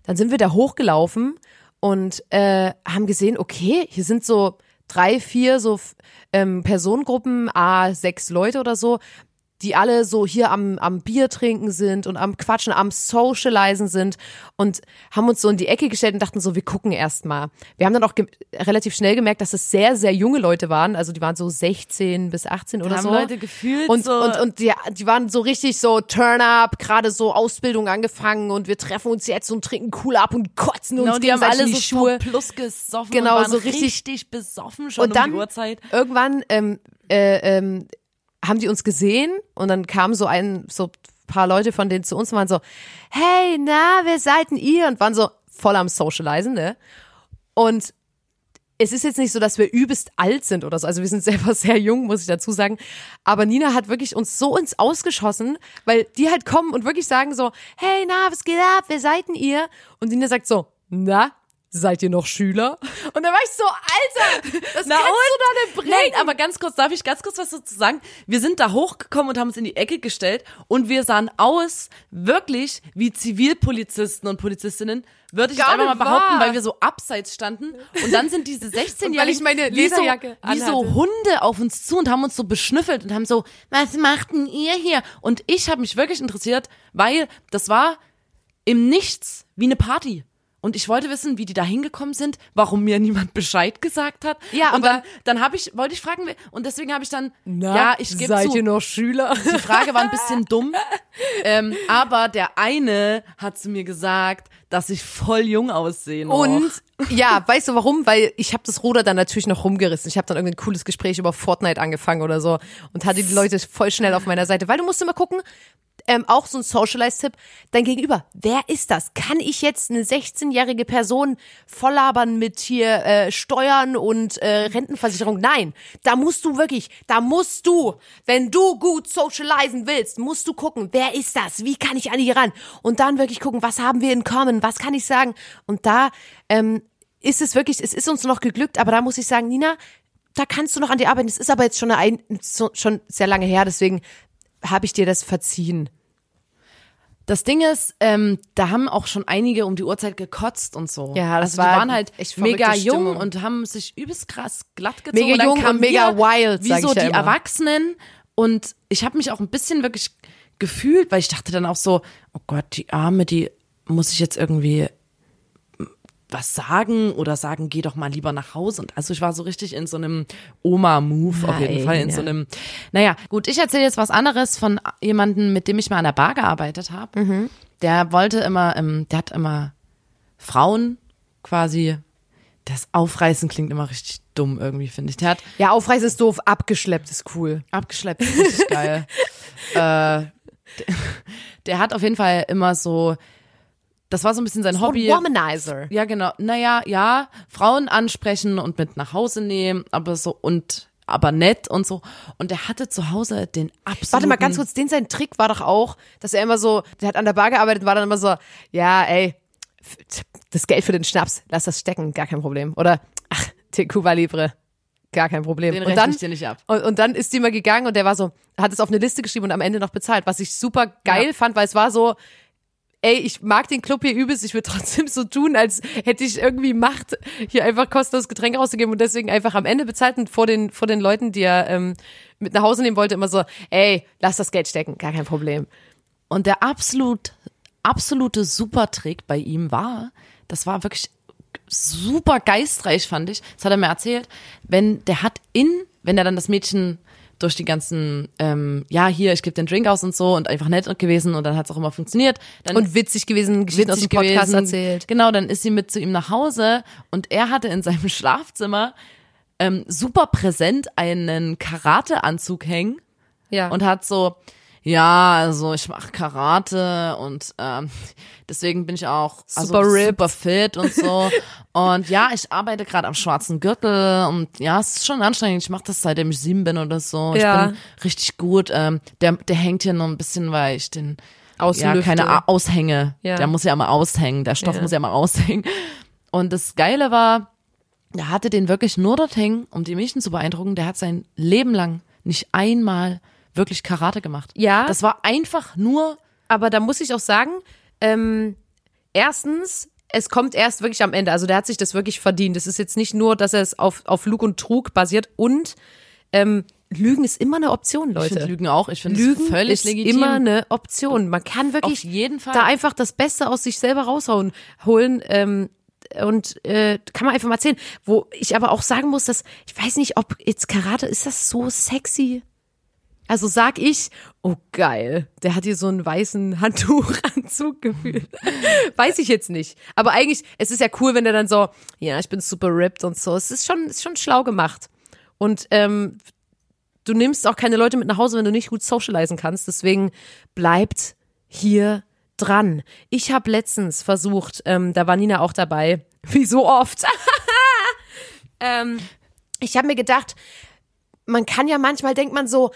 Dann sind wir da hochgelaufen und äh, haben gesehen, okay, hier sind so drei, vier so ähm, Personengruppen, a sechs Leute oder so, die alle so hier am, am Bier trinken sind und am Quatschen, am Socializen sind und haben uns so in die Ecke gestellt und dachten so, wir gucken erst mal. Wir haben dann auch relativ schnell gemerkt, dass es sehr, sehr junge Leute waren. Also die waren so 16 bis 18 oder haben so. Leute gefühlt und, so- und, und die, die waren so richtig so Turn up, gerade so Ausbildung angefangen und wir treffen uns jetzt und trinken cool ab und kotzen uns Genau, die haben alle in so die Schuhe. plus gesoffen Genau, so richtig- richtig besoffen schon Und dann um die Uhrzeit. irgendwann ähm, äh, ähm, haben die uns gesehen und dann kamen so ein so paar Leute von denen zu uns und waren so, hey, na, wer seid denn ihr? Und waren so voll am Socializen, ne? Und es ist jetzt nicht so, dass wir übelst alt sind oder so. Also wir sind [LAUGHS] selber sehr jung, muss ich dazu sagen. Aber Nina hat wirklich uns so ins Ausgeschossen, weil die halt kommen und wirklich sagen so, hey, na, was geht ab? Wer seid denn ihr? Und Nina sagt so, na, seid ihr noch Schüler? Und da war ich so, Alter, das Na kannst und? du doch nicht bringen. Nein, aber ganz kurz, darf ich ganz kurz was dazu sagen? Wir sind da hochgekommen und haben uns in die Ecke gestellt und wir sahen aus, wirklich wie Zivilpolizisten und Polizistinnen, würde ich jetzt einfach mal nicht behaupten, wahr. weil wir so abseits standen. Und dann sind diese [LAUGHS] 16-Jährigen weil ich meine wie, so, wie so. Hunde auf uns zu und haben uns so beschnüffelt und haben so, was macht denn ihr hier? Und ich habe mich wirklich interessiert, weil das war im Nichts wie eine Party. Und ich wollte wissen, wie die da hingekommen sind, warum mir [LAUGHS] niemand Bescheid gesagt hat. Ja, und aber- dann, dann habe ich, wollte ich fragen, und deswegen habe ich dann, Na, ja, ich gebe seid zu, ihr noch Schüler? die Frage war ein bisschen [LAUGHS] dumm, ähm, aber der eine hat zu mir gesagt, dass ich voll jung aussehe. noch. Und ja, weißt du warum? Weil ich habe das Ruder dann natürlich noch rumgerissen. Ich habe dann irgendein cooles Gespräch über Fortnite angefangen oder so und hatte die Leute voll schnell auf meiner Seite. Weil du musst immer gucken, ähm, auch so ein Socialize-Tipp, dein Gegenüber, wer ist das? Kann ich jetzt eine 16-jährige Person volllabern mit hier äh, Steuern und äh, Rentenversicherung? Nein, da musst du wirklich, da musst du, wenn du gut socialisen willst, musst du gucken, wer ist das? Wie kann ich an die ran? Und dann wirklich gucken, was haben wir in common? Was kann ich sagen? Und da ähm, ist es wirklich, es ist uns noch geglückt, aber da muss ich sagen, Nina, da kannst du noch an dir arbeiten. Es ist aber jetzt schon, eine, schon sehr lange her, deswegen habe ich dir das verziehen. Das Ding ist, ähm, da haben auch schon einige um die Uhrzeit gekotzt und so. Ja, das also die war waren halt echt mega jung Stimmung. und haben sich übelst krass glatt gezogen. Mega und jung kamen und mega wir, wild, wie so ja die immer. Erwachsenen und ich habe mich auch ein bisschen wirklich gefühlt, weil ich dachte dann auch so, oh Gott, die Arme, die muss ich jetzt irgendwie was sagen oder sagen, geh doch mal lieber nach Hause. Und also ich war so richtig in so einem Oma-Move auf jeden Fall, in ja. so einem, naja, gut, ich erzähle jetzt was anderes von jemandem, mit dem ich mal an der Bar gearbeitet habe. Mhm. Der wollte immer, ähm, der hat immer Frauen quasi, das Aufreißen klingt immer richtig dumm irgendwie, finde ich. Der hat Ja, aufreißen ist doof, abgeschleppt ist cool. abgeschleppt, richtig geil. [LAUGHS] äh, der, der hat auf jeden Fall immer so, das war so ein bisschen sein Hobby. Womanizer. Ja, genau. Naja, ja, Frauen ansprechen und mit nach Hause nehmen, aber so und aber nett und so. Und er hatte zu Hause den absoluten. Warte mal ganz kurz, den sein Trick war doch auch, dass er immer so, der hat an der Bar gearbeitet, war dann immer so, ja, ey, das Geld für den Schnaps, lass das stecken, gar kein Problem. Oder, ach, Cuba Libre, gar kein Problem. Den und dann, ich dir nicht ab. Und, und dann ist die mal gegangen und der war so, hat es auf eine Liste geschrieben und am Ende noch bezahlt, was ich super geil Ja. fand, weil es war so, ey, ich mag den Club hier übelst, ich würde trotzdem so tun, als hätte ich irgendwie Macht, hier einfach kostenlos Getränke rauszugeben und deswegen einfach am Ende bezahlt und vor den, vor den Leuten, die er ähm, mit nach Hause nehmen wollte, immer so, ey, lass das Geld stecken, gar kein Problem. Und der absolut, absolute Supertrick bei ihm war, das war wirklich super geistreich, fand ich. Das hat er mir erzählt. Wenn der hat in, wenn er dann das Mädchen durch die ganzen, ähm, ja, hier, ich gebe den Drink aus und so und einfach nett gewesen und dann hat es auch immer funktioniert. Dann Und witzig gewesen, Geschichten aus dem witzig Podcast gewesen. erzählt. Genau, dann ist sie mit zu ihm nach Hause und er hatte in seinem [LAUGHS] Schlafzimmer ähm, super präsent einen Karateanzug hängen Ja. und hat so, Ja, also ich mache Karate und ähm, deswegen bin ich auch also Super ripped. super fit und so. [LAUGHS] und ja, ich arbeite gerade am schwarzen Gürtel und ja, es ist schon anstrengend. Ich mache das seitdem ich sieben bin oder so. Ich Ja. bin richtig gut. Ähm, der, der hängt hier noch ein bisschen, weil ich den ja, Auslüfte. keine A- Aushänge. Ja. Der muss ja immer aushängen. Der Stoff Ja. muss ja immer aushängen. Und das Geile war, er hatte den wirklich nur dort hängen, um die Mädchen zu beeindrucken. Der hat sein Leben lang nicht einmal wirklich Karate gemacht. Ja. Das war einfach nur, Aber da muss ich auch sagen, ähm, erstens, es kommt erst wirklich am Ende. Also der hat sich das wirklich verdient. Es ist jetzt nicht nur, dass er es auf, auf Lug und Trug basiert und ähm, Lügen ist immer eine Option, ich Leute. finde Lügen auch, ich finde Lügen es völlig ist legitim. immer eine Option. Man kann wirklich Auf jeden Fall. da einfach das Beste aus sich selber raushauen, holen. Ähm, und äh, kann man einfach mal erzählen. Wo ich aber auch sagen muss, dass ich weiß nicht, ob jetzt Karate ist das so sexy. Also sag ich, oh geil, der hat hier so einen weißen Handtuchanzug [LAUGHS] gefühlt. Weiß ich jetzt nicht. Aber eigentlich, es ist ja cool, wenn der dann so, ja, ich bin super ripped und so. Es ist schon, ist schon schlau gemacht. Und ähm, du nimmst auch keine Leute mit nach Hause, wenn du nicht gut socialisen kannst. Deswegen bleibt hier dran. Ich habe letztens versucht, ähm, da war Nina auch dabei, [LAUGHS] wie so oft. [LAUGHS] ähm, ich habe mir gedacht, man kann ja manchmal denkt man so,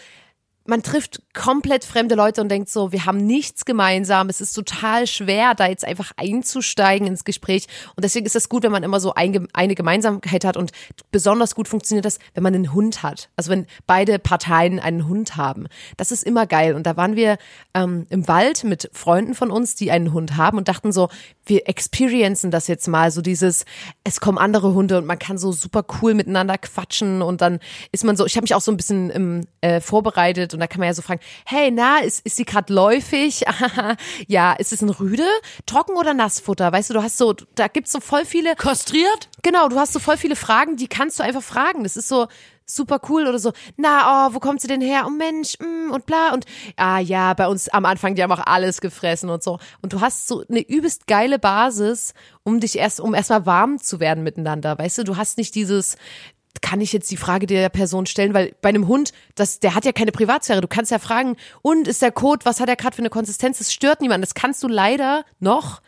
man trifft komplett fremde Leute und denkt so, wir haben nichts gemeinsam. Es ist total schwer, da jetzt einfach einzusteigen ins Gespräch. Und deswegen ist es gut, wenn man immer so ein, eine Gemeinsamkeit hat. Und besonders gut funktioniert das, wenn man einen Hund hat. Also wenn beide Parteien einen Hund haben. Das ist immer geil. Und da waren wir ähm, im Wald mit Freunden von uns, die einen Hund haben und dachten so, wir experiencen das jetzt mal. So dieses, es kommen andere Hunde und man kann so super cool miteinander quatschen. Und dann ist man so, ich habe mich auch so ein bisschen ähm, äh, vorbereitet und da kann man ja so fragen, hey, na, ist, ist sie gerade läufig? [LAUGHS] ja, ist es ein Rüde? Trocken oder Nassfutter? Weißt du, du hast so, da gibt's so voll viele. Kastriert? Genau, du hast so voll viele Fragen, die kannst du einfach fragen. Das ist so super cool oder so. Na, oh, wo kommt sie denn her? Oh Mensch, mm, und bla und ah ja, bei uns am Anfang die haben auch alles gefressen und so. Und du hast so eine übelst geile Basis, um dich erst um erstmal warm zu werden miteinander. Weißt du, du hast nicht dieses kann ich jetzt die Frage der Person stellen, weil bei einem Hund, das, der hat ja keine Privatsphäre. Du kannst ja fragen, und ist der Kot, was hat er gerade für eine Konsistenz? Das stört niemanden. Das kannst du leider noch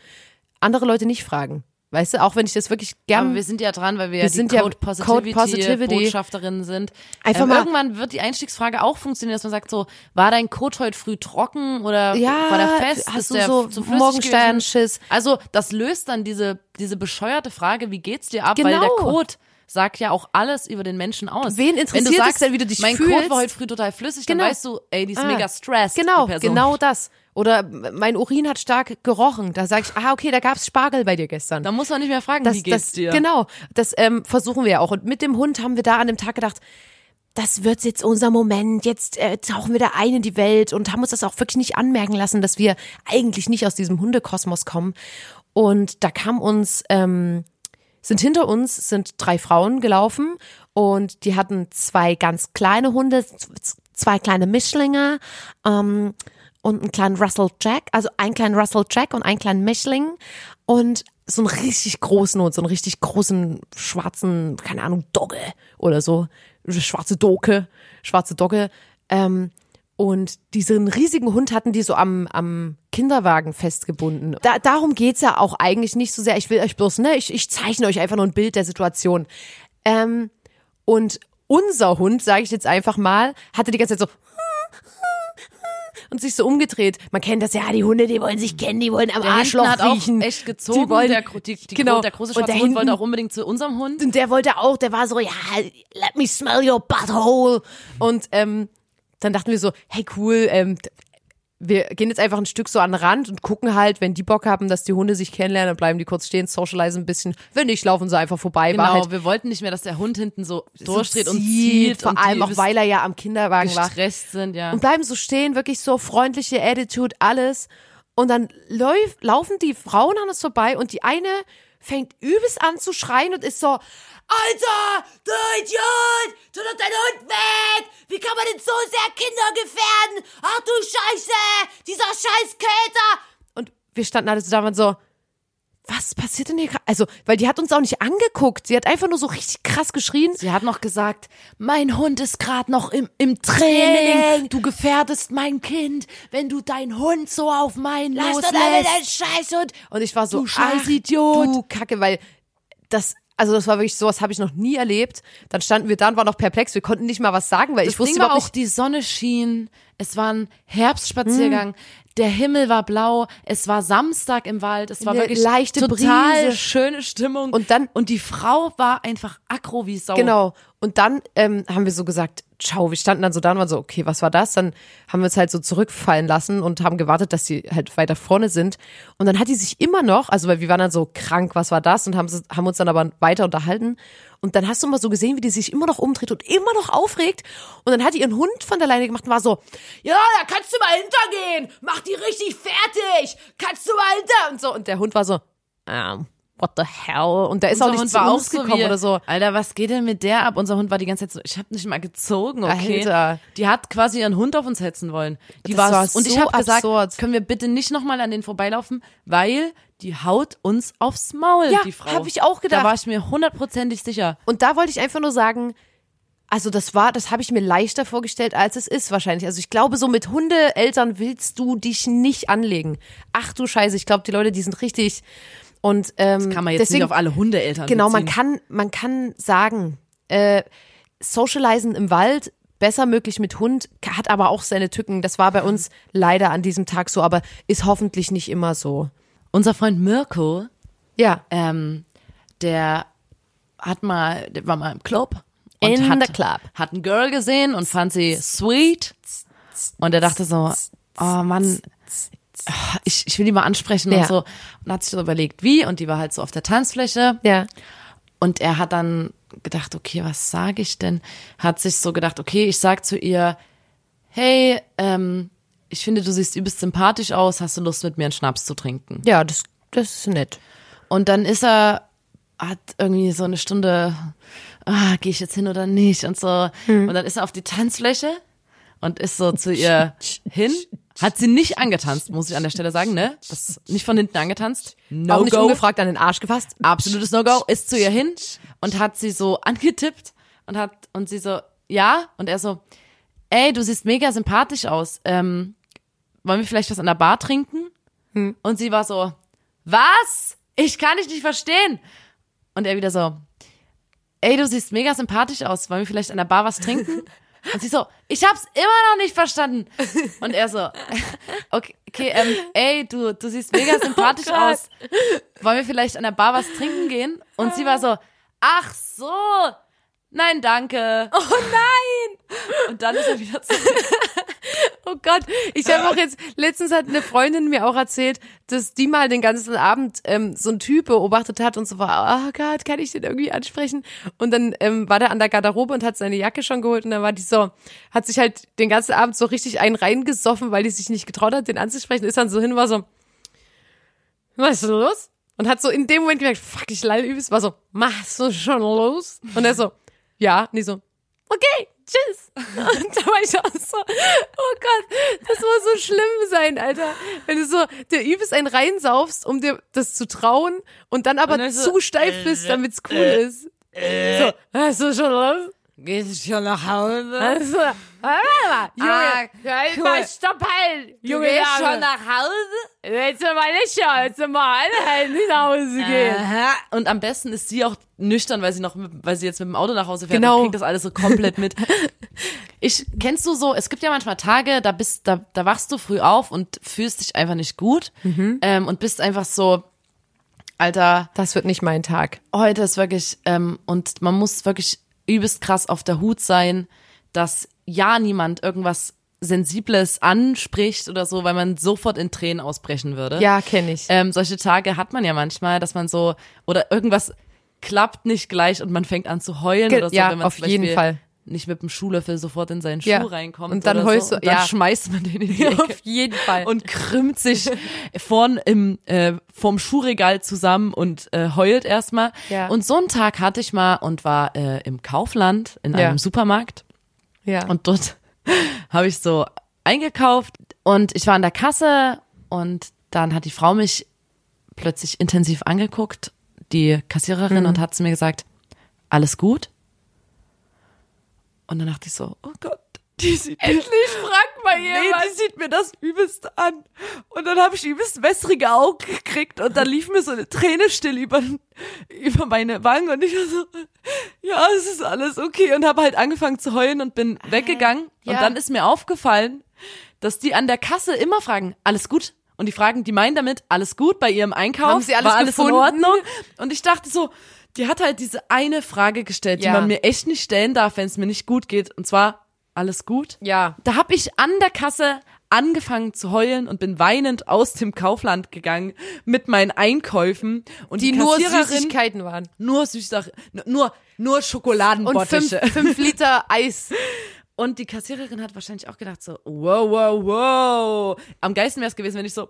andere Leute nicht fragen. Weißt du, auch wenn ich das wirklich gern. Aber wir sind ja dran, weil wir, Wir ja sind ja Code Code Positivity, Positivity. Botschafterinnen sind. Einfach ähm, mal- irgendwann wird die Einstiegsfrage auch funktionieren, dass man sagt so, war dein Code heute früh trocken oder Ja, war der fest? hast du so zu Morgensternschiss? Also das löst dann diese, diese bescheuerte Frage, wie geht's dir ab? Weil Genau. der Code sagt ja auch alles über den Menschen aus. Wen Wenn interessiert du es sagst, denn, wie du dich mein fühlst? Code war heute früh total flüssig, Genau. dann weißt du, ey, die ist Ah, mega stressed. Genau, genau das. Oder mein Urin hat stark gerochen. Da sage ich, ah, okay, da gab's Spargel bei dir gestern. Da muss man nicht mehr fragen, das, wie geht's das, dir? Genau, das ähm, versuchen wir ja auch. Und mit dem Hund haben wir da an dem Tag gedacht, das wird jetzt unser Moment, jetzt äh, tauchen wir da ein in die Welt und haben uns das auch wirklich nicht anmerken lassen, dass wir eigentlich nicht aus diesem Hundekosmos kommen. Und da kam uns, ähm, sind hinter uns sind drei Frauen gelaufen und die hatten zwei ganz kleine Hunde, zwei kleine Mischlinge ähm, und einen kleinen Russell Jack, also einen kleinen Russell Jack und einen kleinen Mischling und so einen richtig großen Hund, so einen richtig großen schwarzen, keine Ahnung, Dogge oder so, schwarze Doke, schwarze Dogge. Ähm, und diesen riesigen Hund hatten die so am, am Kinderwagen festgebunden. Da, darum geht's ja auch eigentlich nicht so sehr. Ich will euch bloß, ne, ich, ich zeichne euch einfach nur ein Bild der Situation. Ähm, und unser Hund, sage ich jetzt einfach mal, hatte die ganze Zeit so und sich so umgedreht. Man kennt das ja, die Hunde, die wollen sich kennen, die wollen am Der Arschloch hat riechen. auch echt gezogen. Die wollen, der, die, die, genau. der große Und schwarze der Hund wollte hinten- auch unbedingt zu unserem Hund. und der wollte auch, der war so, ja, let me smell your butthole. Und ähm, dann dachten wir so, hey cool, ähm, wir gehen jetzt einfach ein Stück so an den Rand und gucken halt, wenn die Bock haben, dass die Hunde sich kennenlernen, dann bleiben die kurz stehen, socialisen ein bisschen. Wenn nicht, laufen sie einfach vorbei. War Genau, halt wir wollten nicht mehr, dass der Hund hinten so so durchdreht und zieht. vor und allem auch, weil er ja am Kinderwagen war. gestresst sind, ja. und bleiben so stehen, wirklich so freundliche Attitude, alles. Und dann läuf, laufen die Frauen an uns vorbei und die eine fängt übelst an zu schreien und ist so, Alter, du Idiot, tu doch deinen Hund weg! Wie kann man denn so sehr Kinder gefährden? Ach du Scheiße, dieser scheiß Köter! Und wir standen alle da und so, was passiert denn hier gerade? Also, weil die hat uns auch nicht angeguckt. Sie hat einfach nur so richtig krass geschrien. Sie hat noch gesagt, mein Hund ist gerade noch im, im Training. Training. Du gefährdest mein Kind, wenn du deinen Hund so auf meinen Lass loslässt. doch damit deinen Scheißhund. Und ich war so, Du scheiß ach, Idiot. Du Kacke, weil das, also das war wirklich sowas habe ich noch nie erlebt. Dann standen wir da und waren noch perplex. Wir konnten nicht mal was sagen, weil Das ich wusste Ding war überhaupt auch, nicht. die Sonne schien, es war ein Herbstspaziergang, der Himmel war blau, es war Samstag im Wald, es war Eine wirklich leichte total Brise. schöne Stimmung. Und dann- und die Frau war einfach aggro wie Sau. Genau. Und dann ähm, haben wir so gesagt, ciao, wir standen dann so da und waren so, okay, was war das? Dann haben wir uns halt so zurückfallen lassen und haben gewartet, dass die halt weiter vorne sind. Und dann hat die sich immer noch, also weil wir waren dann so krank, was war das? Und haben, sie- haben uns dann aber weiter unterhalten. Und dann hast du mal so gesehen, wie die sich immer noch umdreht und immer noch aufregt. Und dann hat die ihren Hund von der Leine gemacht und war so, ja, da kannst du mal hintergehen. Mach die richtig fertig. Kannst du mal hinter. Und so. Und der Hund war so, ähm, what the hell? Und der ist Unser auch nicht Hund zu uns so gekommen wie, oder so. Alter, was geht denn mit der ab? Unser Hund war die ganze Zeit so, ich habe nicht mal gezogen, okay? Alter. Die hat quasi ihren Hund auf uns hetzen wollen. Die Das war, war und ich so habe gesagt, können wir bitte nicht nochmal an den vorbeilaufen, weil die haut uns aufs Maul, Ja, die Frau. hab ich auch gedacht. Da war ich mir hundertprozentig sicher. Und da wollte ich einfach nur sagen, also das war, das habe ich mir leichter vorgestellt, als es ist wahrscheinlich. Also ich glaube, so mit Hundeeltern willst du dich nicht anlegen. Ach du Scheiße, ich glaube, die Leute, die sind richtig. Und ähm, Kann man jetzt deswegen, nicht auf alle Hundeeltern Genau, man beziehen. kann, man kann sagen, äh, Socializen im Wald besser möglich mit Hund, hat aber auch seine Tücken. Das war bei uns leider an diesem Tag so, aber ist hoffentlich nicht immer so. Unser Freund Mirko, Ja. ähm, der hat mal, der war mal im Club. Und In hat, the club. Hat ein Girl gesehen und fand sie sweet. Und er dachte so, oh Mann, ich, ich will die mal ansprechen Ja. und so. Und hat sich so überlegt, wie. Und die war halt so auf der Tanzfläche. Ja. Und er hat dann gedacht, okay, was sage ich denn? Hat sich so gedacht, okay, ich sag zu ihr, hey, ähm, ich finde, du siehst übelst sympathisch aus, hast du Lust mit mir einen Schnaps zu trinken? Ja, das, das ist nett. Und dann ist er, hat irgendwie so eine Stunde, ah, gehe ich jetzt hin oder nicht und so. Hm. Und dann ist er auf die Tanzfläche und ist so zu ihr [LAUGHS] hin. Hat sie nicht angetanzt, muss ich an der Stelle sagen, ne? Das ist nicht von hinten angetanzt. No auch nicht go. ungefragt an den Arsch gefasst. Absolutes No-Go. Ist zu ihr hin und hat sie so angetippt und hat, und sie so, ja. Und er so, ey, du siehst mega sympathisch aus. Ähm, wollen wir vielleicht was an der Bar trinken? Und sie war so, was? Ich kann dich nicht verstehen. Und er wieder so, ey, du siehst mega sympathisch aus. Wollen wir vielleicht an der Bar was trinken? [LAUGHS] Und sie so, ich hab's immer noch nicht verstanden. Und er so, [LAUGHS] okay, okay ähm, ey, du, du siehst mega sympathisch [LAUGHS] Oh aus. Wollen wir vielleicht an der Bar was trinken gehen? Und sie war so, ach so, nein, danke. Oh nein! Und dann ist er wieder zurück. [LAUGHS] [LAUGHS] Oh Gott, ich habe auch jetzt, letztens hat eine Freundin mir auch erzählt, dass die mal den ganzen Abend ähm, so einen Typ beobachtet hat und so war, oh Gott, kann ich den irgendwie ansprechen? Und dann ähm, war der an der Garderobe und hat seine Jacke schon geholt und dann war die so, hat sich halt den ganzen Abend so richtig einen reingesoffen, weil die sich nicht getraut hat, den anzusprechen, ist dann so hin, war so, was ist los? Und hat so in dem Moment gemerkt, fuck, ich lall übelst, war so, machst du schon los? Und er so, ja, und die so, okay, tschüss. [LAUGHS] Und da war ich auch so, oh Gott, das muss so schlimm sein, Alter. Wenn du so der übelst einen reinsaufst, um dir das zu trauen und dann aber dann so, zu steif bist, damit's cool ist. So, hast du schon los? Gehst du schon nach Hause? Also, warte mal, Junge, Ah, halt cool. mal, stopp halt, Junge, Dame. nach Hause? Jetzt mal nicht schon, jetzt mal anhalten, nicht nach Hause gehen. Aha. Und am besten ist sie auch nüchtern, weil sie noch, weil sie jetzt mit dem Auto nach Hause fährt Genau. und kriegt das alles so komplett mit. [LAUGHS] Ich kennst du so, es gibt ja manchmal Tage, da bist, da, da wachst du früh auf und fühlst dich einfach nicht gut ähm, und bist einfach so, Alter, Das wird nicht mein Tag. heute ist wirklich, ähm, und man muss wirklich übelst krass auf der Hut sein, dass ja niemand irgendwas Sensibles anspricht oder so, weil man sofort in Tränen ausbrechen würde. Ja, kenne ich. Ähm, solche Tage hat man ja manchmal, dass man so, oder irgendwas klappt nicht gleich und man fängt an zu heulen Ge- oder so, ja, wenn man auf jeden Fall. Nicht mit dem Schuhlöffel sofort in seinen Schuh Ja. reinkommt. Und dann oder heulst so. du- und dann ja. schmeißt man den in die [LAUGHS] Ecke Auf jeden Fall. und krümmt sich vorn im äh, vom Schuhregal zusammen und äh, heult erstmal. Ja. Und so einen Tag hatte ich mal und war äh, im Kaufland in Ja. einem Supermarkt ja. und dort [LAUGHS] habe ich so eingekauft und ich war an der Kasse und dann hat die Frau mich plötzlich intensiv angeguckt, die Kassiererin, Mhm. und hat zu mir gesagt, alles gut? Und dann dachte ich so, oh Gott, die sieht Endlich fragt mal Nee, jemand. die sieht mir das übelst an. Und dann habe ich übelst wässrige Augen gekriegt und dann lief mir so eine Träne still über, über meine Wangen und ich war so, ja, es ist alles okay und habe halt angefangen zu heulen und bin weggegangen. ja. Und dann ist mir aufgefallen, dass die an der Kasse immer fragen, alles gut? Und die fragen, die meinen damit, alles gut bei ihrem Einkauf? Haben sie alles War alles gefunden? in Ordnung? Und ich dachte so, die hat halt diese eine Frage gestellt, Ja. die man mir echt nicht stellen darf, wenn es mir nicht gut geht. Und zwar, alles gut? Ja. Da habe ich an der Kasse angefangen zu heulen und bin weinend aus dem Kaufland gegangen mit meinen Einkäufen und Die die, nur Süßigkeiten waren. nur Süßsach nur nur Und fünf, fünf [LAUGHS] Liter Eis. Und die Kassiererin hat wahrscheinlich auch gedacht so wow wow wow am geilsten wäre es gewesen wenn ich so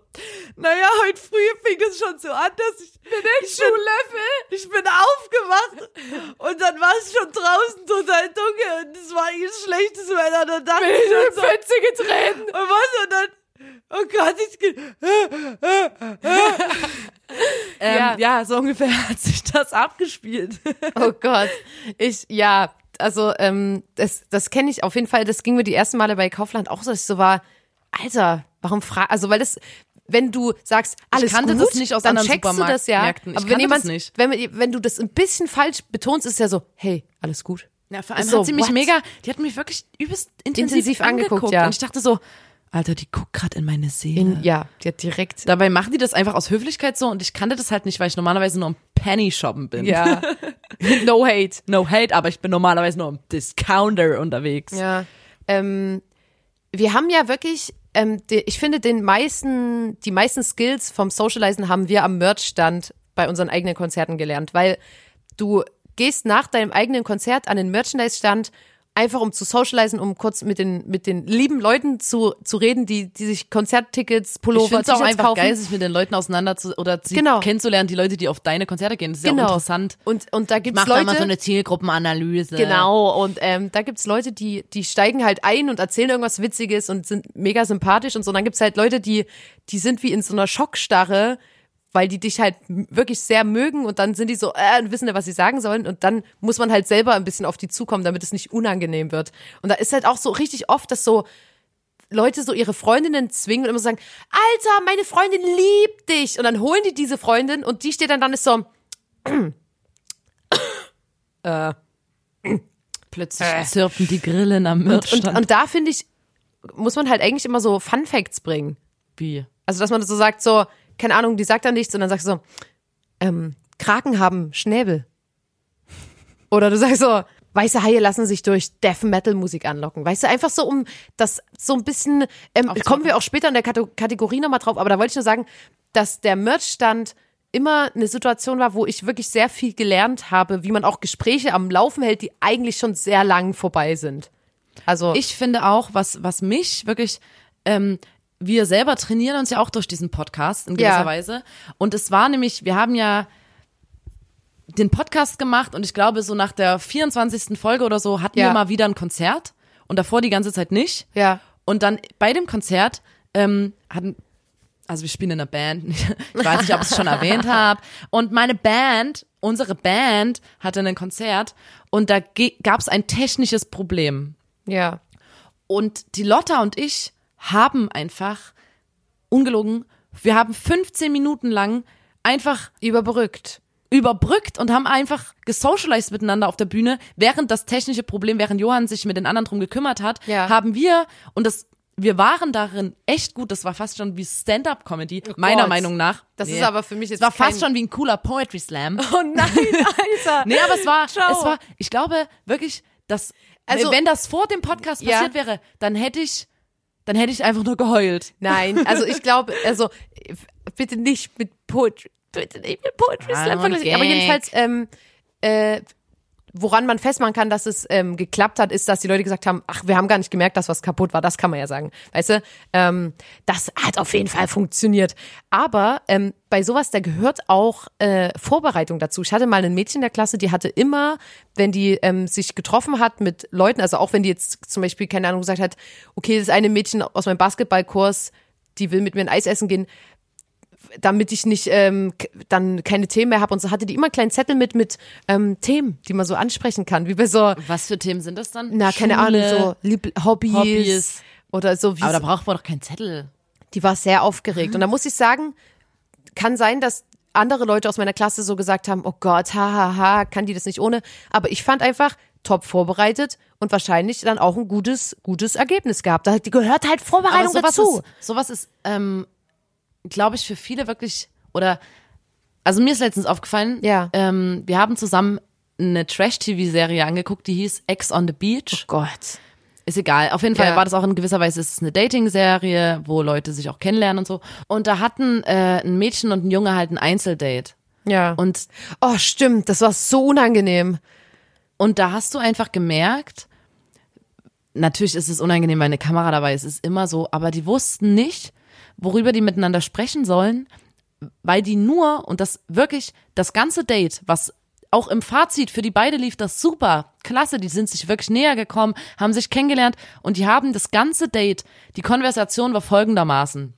naja heute früh fing es schon so an dass ich bin ich Schuhlöffel. bin, ich bin aufgewacht und dann war es schon draußen total dunkel und es war eh schlechtes Wetter dann dachte ich schon so Fenster getreten. und was? Und dann, oh Gott, ich. [LAUGHS] ähm, Ja. ja. so ungefähr hat sich das abgespielt. Oh Gott. Ich, ja, also, ähm, das, das kenne ich auf jeden Fall. Das ging mir die ersten Male bei Kaufland auch so, dass ich so war, Alter, warum frag, also, weil das, wenn du sagst, alles kannte gut, das nicht aus dann checkst du das ja. Ich Aber wenn jemand, wenn, wenn du das ein bisschen falsch betonst, ist es ja so, hey, alles gut. Ja, vor allem allem so, hat sie mich what? mega, die hat mich wirklich übelst intensiv, Intensiv angeguckt, angeguckt. ja. Und ich dachte so, Alter, die guckt gerade in meine Seele. In, ja, die hat direkt. Dabei machen die das einfach aus Höflichkeit so und ich kannte das halt nicht, weil ich normalerweise nur im Penny shoppen bin. Ja. [LAUGHS] no hate. No hate, aber ich bin normalerweise nur im Discounter unterwegs. Ja. Ähm, wir haben ja wirklich, ähm, die, ich finde, den meisten, die meisten Skills vom Socializen haben wir am Merchstand bei unseren eigenen Konzerten gelernt, weil du gehst nach deinem eigenen Konzert an den Merchandise-Stand, einfach um zu socialisen, um kurz mit den, mit den lieben Leuten zu, zu reden, die, die sich Konzerttickets, Ich Pullover, finde es auch einfach kaufen. geil, sich mit den Leuten auseinander zu, oder sie Genau. kennenzulernen, die Leute, die auf deine Konzerte gehen. Das ist ja genau. auch interessant. Und, und da gibt's Mach da Leute. mal so eine Zielgruppenanalyse. Genau, und ähm, da gibt's Leute, die, die steigen halt ein und erzählen irgendwas Witziges und sind mega sympathisch und so. Und dann gibt's halt Leute, die, die sind wie in so einer Schockstarre, weil die dich halt wirklich sehr mögen und dann sind die so, äh, und wissen nicht, was sie sagen sollen. Und dann muss man halt selber ein bisschen auf die zukommen, damit es nicht unangenehm wird. Und da ist halt auch so richtig oft, dass so Leute so ihre Freundinnen zwingen und immer sagen, Alter, meine Freundin liebt dich. Und dann holen die diese Freundin und die steht dann dann ist so, [COUGHS] Plötzlich zirpen die Grillen am und, Merchstand. und da finde ich, muss man halt eigentlich immer so Fun Facts bringen. Wie? Also, dass man so sagt, so, keine Ahnung, die sagt dann nichts und dann sagst du so, ähm, Kraken haben Schnäbel. Oder du sagst so, weiße Haie lassen sich durch Death Metal Musik anlocken. Weißt du, einfach so um das so ein bisschen, ähm, kommen wir auch später in der Kategorie nochmal drauf, aber da wollte ich nur sagen, dass der Merchstand immer eine Situation war, wo ich wirklich sehr viel gelernt habe, wie man auch Gespräche am Laufen hält, die eigentlich schon sehr lang vorbei sind. Also, Ich finde auch, was, was mich wirklich, ähm, wir selber trainieren uns ja auch durch diesen Podcast in gewisser Ja. Weise. Und es war nämlich, wir haben ja den Podcast gemacht und ich glaube, so nach der 24. Folge oder so hatten Ja. wir mal wieder ein Konzert und davor die ganze Zeit nicht. ja. Und dann bei dem Konzert ähm, hatten, also wir spielen in einer Band, [LAUGHS] ich weiß nicht, ob ich es schon erwähnt [LAUGHS] habe. Und meine Band, unsere Band hatte ein Konzert und da gab es ein technisches Problem. Ja. Und die Lotta und ich haben einfach, ungelogen, wir haben 15 Minuten lang einfach Überbrückt. überbrückt und haben einfach gesocialized miteinander auf der Bühne, während das technische Problem, während Johann sich mit den anderen drum gekümmert hat, Ja. haben wir, und das, wir waren darin echt gut, das war fast schon wie Stand-up-Comedy, meiner Gott. Meinung nach. Das ist aber für mich jetzt Es war fast schon wie ein cooler Poetry Slam. Oh nein, [LAUGHS] Alter. Nee, aber es war, Ciao. es war, ich glaube wirklich, dass, Also- wenn das vor dem Podcast Ja. passiert wäre, dann hätte ich, dann hätte ich einfach nur geheult. Nein, [LAUGHS] also ich glaube, also bitte nicht mit Poetry, bitte nicht mit Poetry Ah, Slam vergleichen. Aber jedenfalls, ähm, äh, woran man festmachen kann, dass es ähm, geklappt hat, ist, dass die Leute gesagt haben, ach, wir haben gar nicht gemerkt, dass was kaputt war. Das kann man ja sagen. Weißt du, ähm, das hat auf jeden Fall funktioniert. Aber ähm, bei sowas, da gehört auch äh, Vorbereitung dazu. Ich hatte mal ein Mädchen in der Klasse, die hatte immer, wenn die ähm, sich getroffen hat mit Leuten, also auch wenn die jetzt zum Beispiel, keine Ahnung, gesagt hat, okay, das eine Mädchen aus meinem Basketballkurs, die will mit mir ein Eis essen gehen, damit ich nicht ähm, dann keine Themen mehr habe und so hatte die immer einen kleinen Zettel mit mit ähm, Themen, die man so ansprechen kann, wie bei so Was für Themen sind das dann? na keine Schule, Ahnung so Lieb Hobbys, Hobbys. oder so wie Aber da braucht man doch keinen Zettel. die war sehr aufgeregt und da muss ich sagen, kann sein, dass andere Leute aus meiner Klasse so gesagt haben, oh Gott, hahaha, ha, ha, kann die das nicht ohne, aber ich fand einfach top vorbereitet und wahrscheinlich dann auch ein gutes gutes Ergebnis gehabt. Da gehört halt Vorbereitung sowas dazu. Ist, sowas ist, ähm, glaube ich, für viele wirklich, oder, also mir ist letztens aufgefallen, Ja. ähm, wir haben zusammen eine Trash-TV-Serie angeguckt, die hieß Ex on the Beach. Gott. Ist egal. Auf jeden Fall Ja. war das auch in gewisser Weise ist es eine Dating-Serie, wo Leute sich auch kennenlernen und so. Und da hatten äh, ein Mädchen und ein Junge halt ein Einzeldate. Ja. Und, oh, stimmt, das war so unangenehm. und da hast du einfach gemerkt, natürlich ist es unangenehm, weil eine Kamera dabei ist, ist immer so, aber die wussten nicht, worüber die miteinander sprechen sollen, weil die nur, und das wirklich, das ganze Date, was auch im Fazit für die beide lief das super, klasse, die sind sich wirklich näher gekommen, haben sich kennengelernt und die haben das ganze Date, die Konversation war folgendermaßen.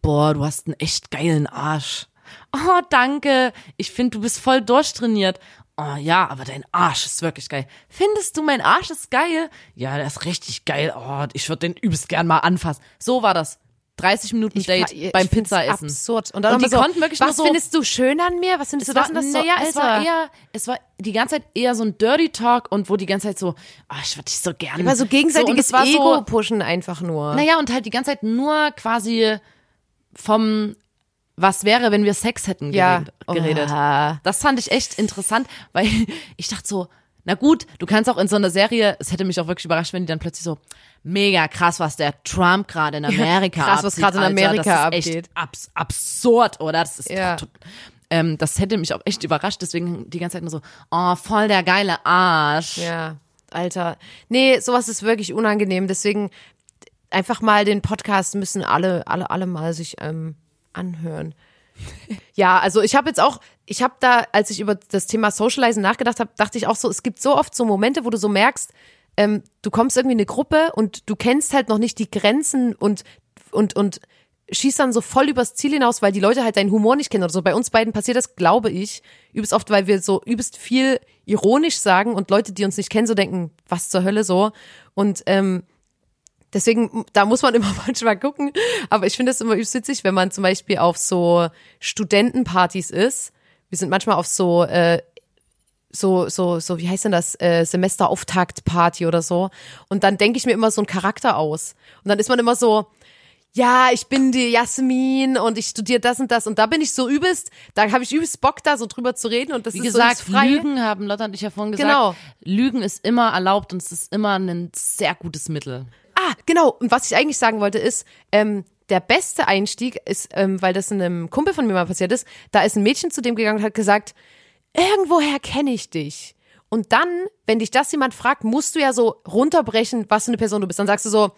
Boah, du hast einen echt geilen Arsch. Oh, danke. Ich finde, du bist voll durchtrainiert. Oh ja, aber dein Arsch ist wirklich geil. Findest du, mein Arsch ist geil? Ja, der ist richtig geil. Oh, ich würde den übelst gern mal anfassen. So war das. 30 Minuten Date Ich- beim ich find's Pizzaessen. Absurd. Und dann Und die so, konnten wirklich was so- findest du schön an mir? Was findest Es du das und das naja, so? es war eher, es war die ganze Zeit eher so ein Dirty Talk und wo die ganze Zeit so, ah, ich würde dich so gerne. aber so gegenseitiges es war Ego So, pushen einfach nur. naja, und halt die ganze Zeit nur quasi vom, was wäre, wenn wir Sex hätten ja. geredet. geredet. Oha. Das fand ich echt interessant, weil [LAUGHS] ich dachte so, na gut, du kannst auch in so einer Serie, es hätte mich auch wirklich überrascht, wenn die dann plötzlich so, mega krass, was der Trump gerade in Amerika krass, was abzieht, gerade in Alter, Amerika das ist abgeht. abs absurd, oder? Das ist Ja. ähm, das hätte mich auch echt überrascht, deswegen die ganze Zeit nur so, oh, voll der geile Arsch. Ja, Alter. Nee, sowas ist wirklich unangenehm. Deswegen einfach mal den Podcast müssen alle, alle, alle mal sich ähm, anhören. [LAUGHS] Ja, also ich habe jetzt auch, ich habe da, als ich über das Thema Socializen nachgedacht habe, dachte ich auch so, es gibt so oft so Momente, wo du so merkst, ähm, du kommst irgendwie in eine Gruppe und du kennst halt noch nicht die Grenzen und und und schießt dann so voll übers Ziel hinaus, weil die Leute halt deinen Humor nicht kennen oder so. Bei uns beiden passiert das, glaube ich, übelst oft, weil wir so übelst viel ironisch sagen und Leute, die uns nicht kennen, so denken, was zur Hölle so. Und ähm, deswegen, da muss man [LAUGHS] immer manchmal gucken. Aber ich finde es immer übelst witzig, wenn man zum Beispiel auf so Studentenpartys ist. Wir sind manchmal auf so äh, so, so, so, wie heißt denn das, äh, Semesterauftakt-Party oder so. Und dann denke ich mir immer so einen Charakter aus. Und dann ist man immer so, ja, ich bin die Jasmin und ich studiere das und das. Und da bin ich so übelst, da habe ich übelst Bock, da so drüber zu reden. Und das Wie ist gesagt, so. Lügen haben Lotta und ich ja vorhin gesagt. Genau. Lügen ist immer erlaubt und es ist immer ein sehr gutes Mittel. Ah, genau. Und was ich eigentlich sagen wollte ist, ähm, der beste Einstieg ist, ähm, weil das einem Kumpel von mir mal passiert ist, da ist ein Mädchen zu dem gegangen und hat gesagt, irgendwoher kenne ich dich. Und dann, wenn dich das jemand fragt, musst du ja so runterbrechen, was für eine Person du bist. Dann sagst du so,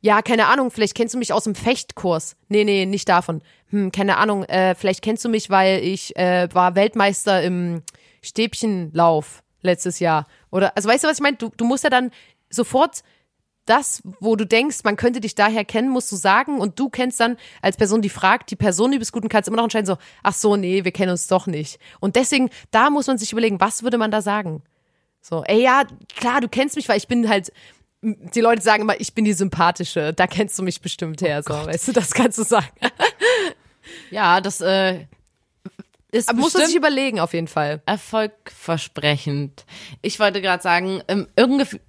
ja, keine Ahnung, vielleicht kennst du mich aus dem Fechtkurs. Nee, nee, nicht davon. Hm, keine Ahnung, äh, vielleicht kennst du mich, weil ich äh, war Weltmeister im Stäbchenlauf letztes Jahr. Oder, also weißt du, was ich meine? Du, du musst ja dann sofort das, wo du denkst, man könnte dich daher kennen, musst du sagen und du kennst dann als Person, die fragt, die Person übelst gut und kannst immer noch entscheiden so, ach so, nee, wir kennen uns doch nicht. Und deswegen, da muss man sich überlegen, was würde man da sagen? So, ey, ja, klar, du kennst mich, weil ich bin halt, die Leute sagen immer, ich bin die Sympathische, da kennst du mich bestimmt her, so, weißt du, das kannst du sagen. [LAUGHS] Ja, das äh, ist Aber muss man sich überlegen, auf jeden Fall. erfolgversprechend. Ich wollte gerade sagen, ähm, irgendwie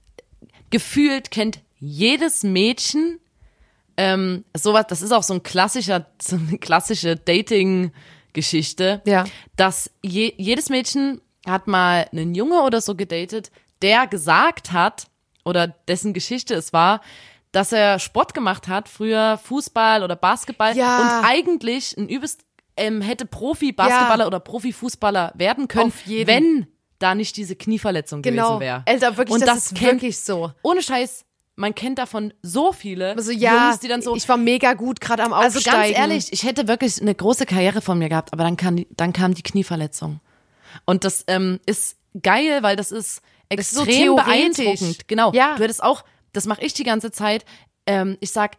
gefühlt kennt jedes Mädchen ähm, sowas, das ist auch so ein klassischer, [LAUGHS] so eine klassische Dating-Geschichte, Ja. dass je, jedes Mädchen hat mal einen Junge oder so gedatet, der gesagt hat, oder dessen Geschichte es war, dass er Sport gemacht hat, früher Fußball oder Basketball Ja. und eigentlich ein übelst ähm, hätte Profi-Basketballer Ja. oder Profifußballer werden können, wenn da nicht diese Knieverletzung Genau. gewesen wäre. Alter, wirklich, und das, das, ist kennt, wirklich so. ohne Scheiß, man kennt davon so viele Also ja, Jungs, die dann so ich war mega gut gerade am also Aufsteigen. ganz ehrlich, ich hätte wirklich eine große Karriere von mir gehabt, aber dann kam die, dann kam die Knieverletzung. Und das ähm, ist geil, weil das ist ist so extrem theoretisch. beeindruckend. Genau. Ja. Du hättest auch, das mache ich die ganze Zeit. Ähm, ich sag,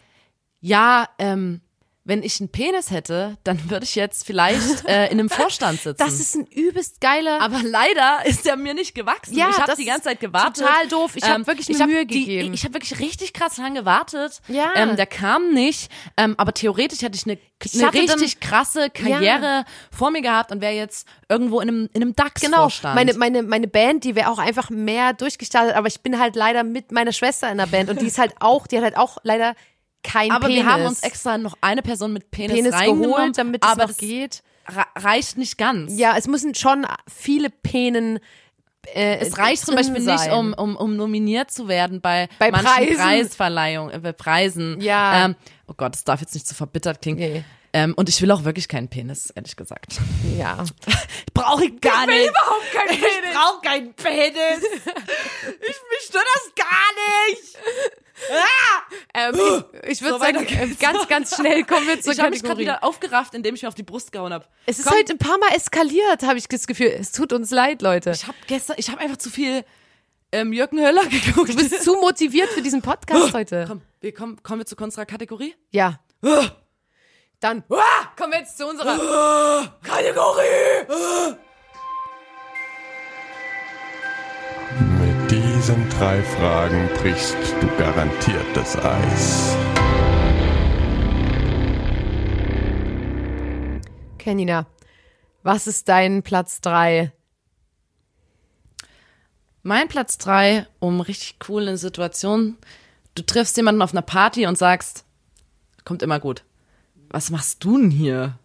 ja, ähm, wenn ich einen Penis hätte, dann würde ich jetzt vielleicht äh, in einem [LAUGHS] Vorstand sitzen. Das ist ein übelst geiler. aber leider ist er mir nicht gewachsen. Ja, ich habe das die ganze Zeit gewartet. Ähm, total doof. Ich hab wirklich mir Mühe die, gegeben. Ich habe wirklich richtig krass lang gewartet. Ja. Ähm, der kam nicht. Ähm, aber theoretisch hätte ich eine, eine hatte dann- richtig krasse Karriere vor mir gehabt und wäre jetzt irgendwo in einem, in einem DAX Genau, Vorstand. meine, meine, meine Band, die wäre auch einfach mehr durchgestartet, aber ich bin halt leider mit meiner Schwester in der Band und die ist halt auch, die hat halt auch leider kein aber Penis. wir haben uns extra noch eine Person mit Penis, Penis geholt, damit es aber noch das geht. re- reicht nicht ganz. Ja, es müssen schon viele Penen. Äh, Es reicht zum Beispiel nicht, sein. um, um, um nominiert zu werden bei, Bei manchen Preisen. Preisverleihungen, äh, bei Preisen. Ja. Ähm, oh Gott, das darf jetzt nicht zu verbittert klingen. Nee. Ähm, und ich will auch wirklich keinen Penis, ehrlich gesagt. Ja. Brauche ich gar nicht. überhaupt keinen Ich brauche keinen Penis. [LAUGHS] ich mich stört das gar nicht. Ähm, ich ich würde So, sagen, weiter geht's. äh, ganz, ganz schnell kommen wir zur Ich habe mich gerade Kategorie. wieder aufgerafft, indem ich mir auf die Brust gehauen habe. Es ist Komm, heute ein paar Mal eskaliert, habe ich das Gefühl. Es tut uns leid, Leute. Ich habe gestern, ich habe einfach zu viel ähm, Jürgen Höller geguckt. Du bist zu motiviert für diesen Podcast heute. Komm, wir kommen, kommen wir zu unserer Kategorie? Ja. Dann ah, kommen wir jetzt zu unserer Kategorie! Diesen drei Fragen brichst du garantiert das Eis. Kenina. Was ist dein Platz drei? Mein Platz drei, um richtig coole Situation. Du triffst jemanden auf einer Party und sagst, kommt immer gut. Was machst du denn hier?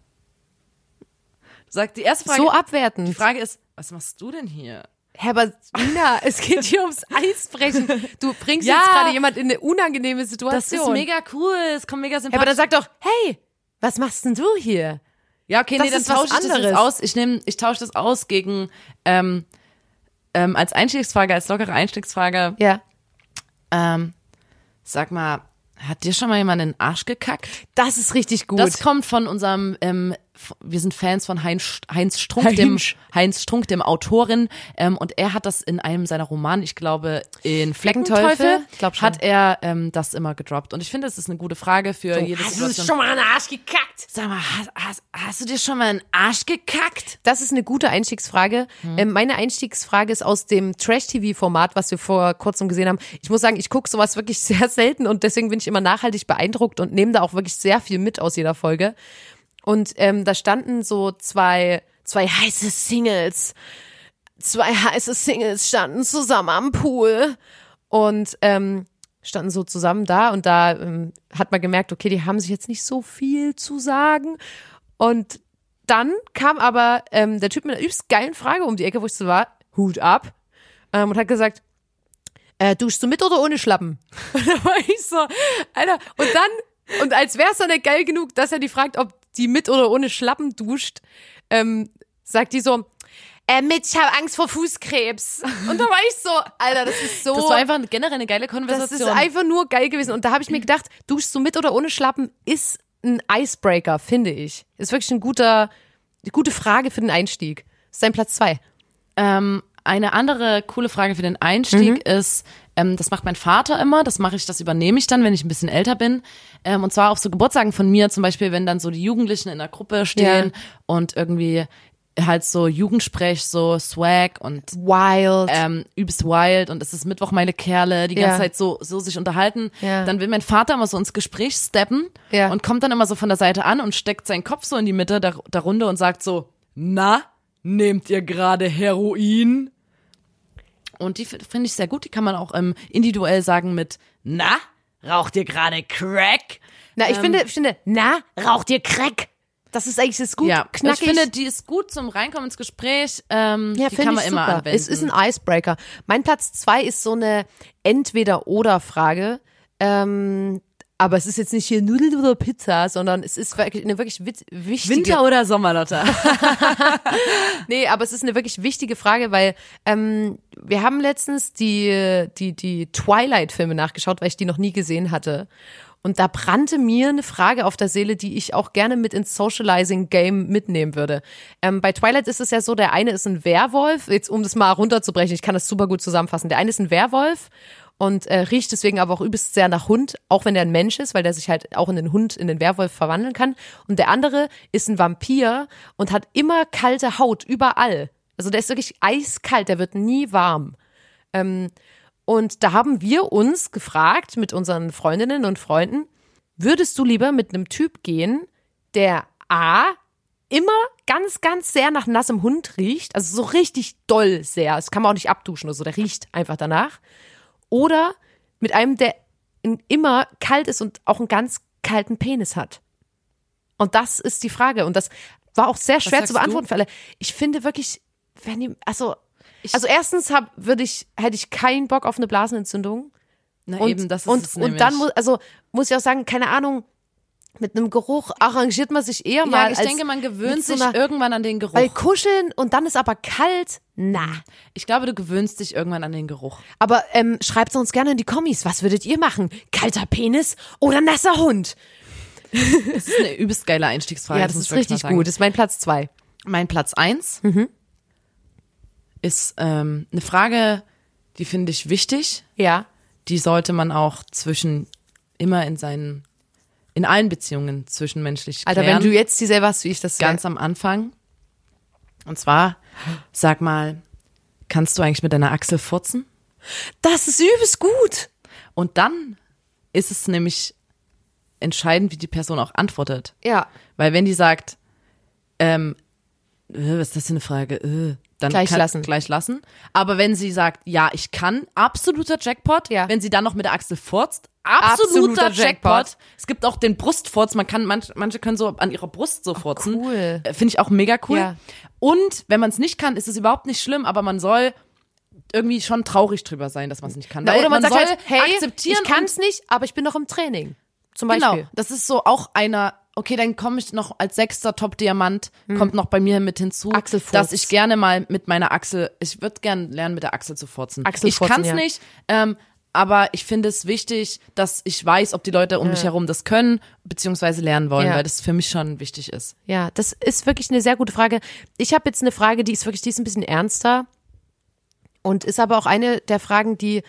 Sagt die erste Frage. So Die abwertend. Frage ist, was machst du denn hier? Herr aber Nina, [LAUGHS] es geht hier ums Eisbrechen. Du bringst Ja. jetzt gerade jemand in eine unangenehme Das Situation. ist mega cool. Es kommt mega Ja, sympathisch. aber dann sag doch, hey, was machst denn du hier? Ja, okay, Das nee, dann tausche ich das jetzt aus. Ich nehme, ich tausche das aus gegen ähm, ähm, als Einstiegsfrage, als lockere Einstiegsfrage. Ja. Ähm, sag mal, hat dir schon mal jemand in den Arsch gekackt? Das ist richtig gut. Das kommt von unserem, ähm, wir sind Fans von Heinz, Heinz Strunk, Heinz. dem Heinz Strunk, dem Autorin, ähm, und er hat das in einem seiner Romane, ich glaube in Fleckenteufel? Fleckenteufel, schon. hat er ähm, das immer gedroppt. Und ich finde, es ist eine gute Frage für jede Situation. mal in den Arsch gekackt? Sag mal, hast, hast, hast du dir schon mal in den Arsch gekackt? Das ist eine gute Einstiegsfrage. Ähm, meine Einstiegsfrage ist aus dem Trash-TV-Format, was wir vor kurzem gesehen haben. Ich muss sagen, ich gucke sowas wirklich [LAUGHS] sehr selten und deswegen bin ich immer nachhaltig beeindruckt und nehme da auch wirklich sehr viel mit aus jeder Folge. Und ähm, da standen so zwei, zwei heiße Singles. Zwei heiße Singles standen zusammen am Pool und ähm, standen so zusammen da und da ähm, hat man gemerkt, okay, die haben sich jetzt nicht so viel zu sagen. Und dann kam aber ähm, der Typ mit einer übelst geilen Frage um die Ecke, wo ich so war, Hut ab, ähm, und hat gesagt, äh, duschst du mit oder ohne Schlappen? [LAUGHS] Und da war ich so, Alter, und dann, und als wär's dann nicht geil genug, dass er die fragt, ob die mit oder ohne Schlappen duscht, ähm, sagt die so, äh, mit, ich habe Angst vor Fußkrebs. Und da war ich so, Alter, das ist so. Das war einfach generell eine geile Das Konversation. ist einfach nur geil gewesen. Und da habe ich mir gedacht, duschst du mit oder ohne Schlappen ist ein Icebreaker, finde ich. Ist wirklich ein guter, eine gute Frage für den Einstieg. Ist dein Platz zwei. Ähm, eine andere coole Frage für den Einstieg ist, ähm, das macht mein Vater immer, das mache ich, das übernehme ich dann, wenn ich ein bisschen älter bin. Ähm, und zwar auf so Geburtstagen von mir, zum Beispiel, wenn dann so die Jugendlichen in der Gruppe stehen und irgendwie halt so Jugendsprech, so Swag und Wild. ähm, übelst wild und es ist Mittwoch meine Kerle, die ganze Ja. Zeit so, so sich unterhalten. Ja. Dann will mein Vater immer so ins Gespräch steppen Ja. und kommt dann immer so von der Seite an und steckt seinen Kopf so in die Mitte der, der Runde und sagt so, na, nehmt ihr gerade Heroin? Und die finde ich sehr gut, die kann man auch ähm, individuell sagen mit, na, raucht ihr gerade Crack? na, ich finde, ich finde, na, raucht ihr Crack? Das ist eigentlich das gut, ja, knackig. ich finde, die ist gut zum Reinkommen ins Gespräch. Ähm, ja, die finde kann man ich immer super. anwenden. Es ist ein Icebreaker. Mein Platz zwei ist so eine Entweder-Oder-Frage. Ähm, aber es ist jetzt nicht hier Nudeln oder Pizza, sondern es ist wirklich eine wirklich wichtige Winter oder Sommer, Lotta? [LAUGHS] Nee, aber es ist eine wirklich wichtige Frage, weil ähm, wir haben letztens die, die, die Twilight-Filme nachgeschaut, weil ich die noch nie gesehen hatte. Und da brannte mir eine Frage auf der Seele, die ich auch gerne mit ins Socializing-Game mitnehmen würde. Ähm, bei Twilight ist es ja so, der eine ist ein Werwolf, jetzt um das mal runterzubrechen, ich kann das super gut zusammenfassen. Der eine ist ein Werwolf und äh, riecht deswegen aber auch übelst sehr nach Hund, auch wenn er ein Mensch ist, weil der sich halt auch in den Hund, in den Werwolf verwandeln kann. Und der andere ist ein Vampir und hat immer kalte Haut überall. Also der ist wirklich eiskalt, der wird nie warm. Ähm, und da haben wir uns gefragt mit unseren Freundinnen und Freunden, würdest du lieber mit einem Typ gehen, der A immer ganz, ganz sehr nach nassem Hund riecht, also so richtig doll sehr, das kann man auch nicht abduschen oder so, der riecht einfach danach. Oder mit einem, der immer kalt ist und auch einen ganz kalten Penis hat. Und das ist die Frage. Und das war auch sehr schwer zu du? beantworten für alle. Ich finde wirklich, wenn die, also, also erstens hab, würde ich, hätte ich keinen Bock auf eine Blasenentzündung. Na Und, eben, das ist und, es und nämlich. dann muss, also muss ich auch sagen, keine Ahnung, mit einem Geruch arrangiert man sich eher mal. ja, ich als denke, man gewöhnt so sich einer- irgendwann an den Geruch. Weil kuscheln und dann ist aber kalt, na. ich glaube, du gewöhnst dich irgendwann an den Geruch. Aber ähm, schreibt uns gerne in die Kommis, was würdet ihr machen? Kalter Penis oder nasser Hund? Das ist eine übelst geile Einstiegsfrage. ja, das muss ist richtig gut. Das ist mein Platz zwei. Mein Platz eins Mhm. ist ähm, eine Frage, die finde ich wichtig. Ja. Die sollte man auch zwischen immer in seinen in allen Beziehungen zwischenmenschlich Alter, klären. wenn du jetzt dieselbe hast wie ich, das ganz am Anfang. Und zwar, sag mal, kannst du eigentlich mit deiner Achsel furzen? Das ist übelst gut. Und dann ist es nämlich entscheidend, wie die Person auch antwortet. Ja. Weil wenn die sagt, ähm, äh, was ist das für eine Frage? Äh, dann Gleich kann, lassen. Gleich lassen. Aber wenn sie sagt, ja, ich kann, absoluter Jackpot. Ja. Wenn sie dann noch mit der Achsel furzt, absoluter, Absoluter Jackpot. Jackpot. Es gibt auch den Brustfurz. Man kann, manche, manche können so an ihrer Brust so furzen. cool. Äh, Finde ich auch mega cool. Ja. Und wenn man es nicht kann, ist es überhaupt nicht schlimm, aber man soll irgendwie schon traurig drüber sein, dass man es nicht kann. Na, oder man, sagt soll halt, hey, akzeptieren ich kann es nicht, aber ich bin noch im Training. Zum Genau, Beispiel. das ist so auch einer, okay, dann komme ich noch als sechster Top-Diamant, kommt noch bei mir mit hinzu, Hm. Dass ich gerne mal mit meiner Achsel, ich würde gerne lernen, mit der Achsel zu furzen. ich Achselfurzen, kann es ja. nicht, ähm, aber ich finde es wichtig, dass ich weiß, ob die Leute um mich herum das können, beziehungsweise lernen wollen, Ja. weil das für mich schon wichtig ist. Ja, das ist wirklich eine sehr gute Frage. Ich habe jetzt eine Frage, die ist wirklich, die ist ein bisschen ernster und ist aber auch eine der Fragen, die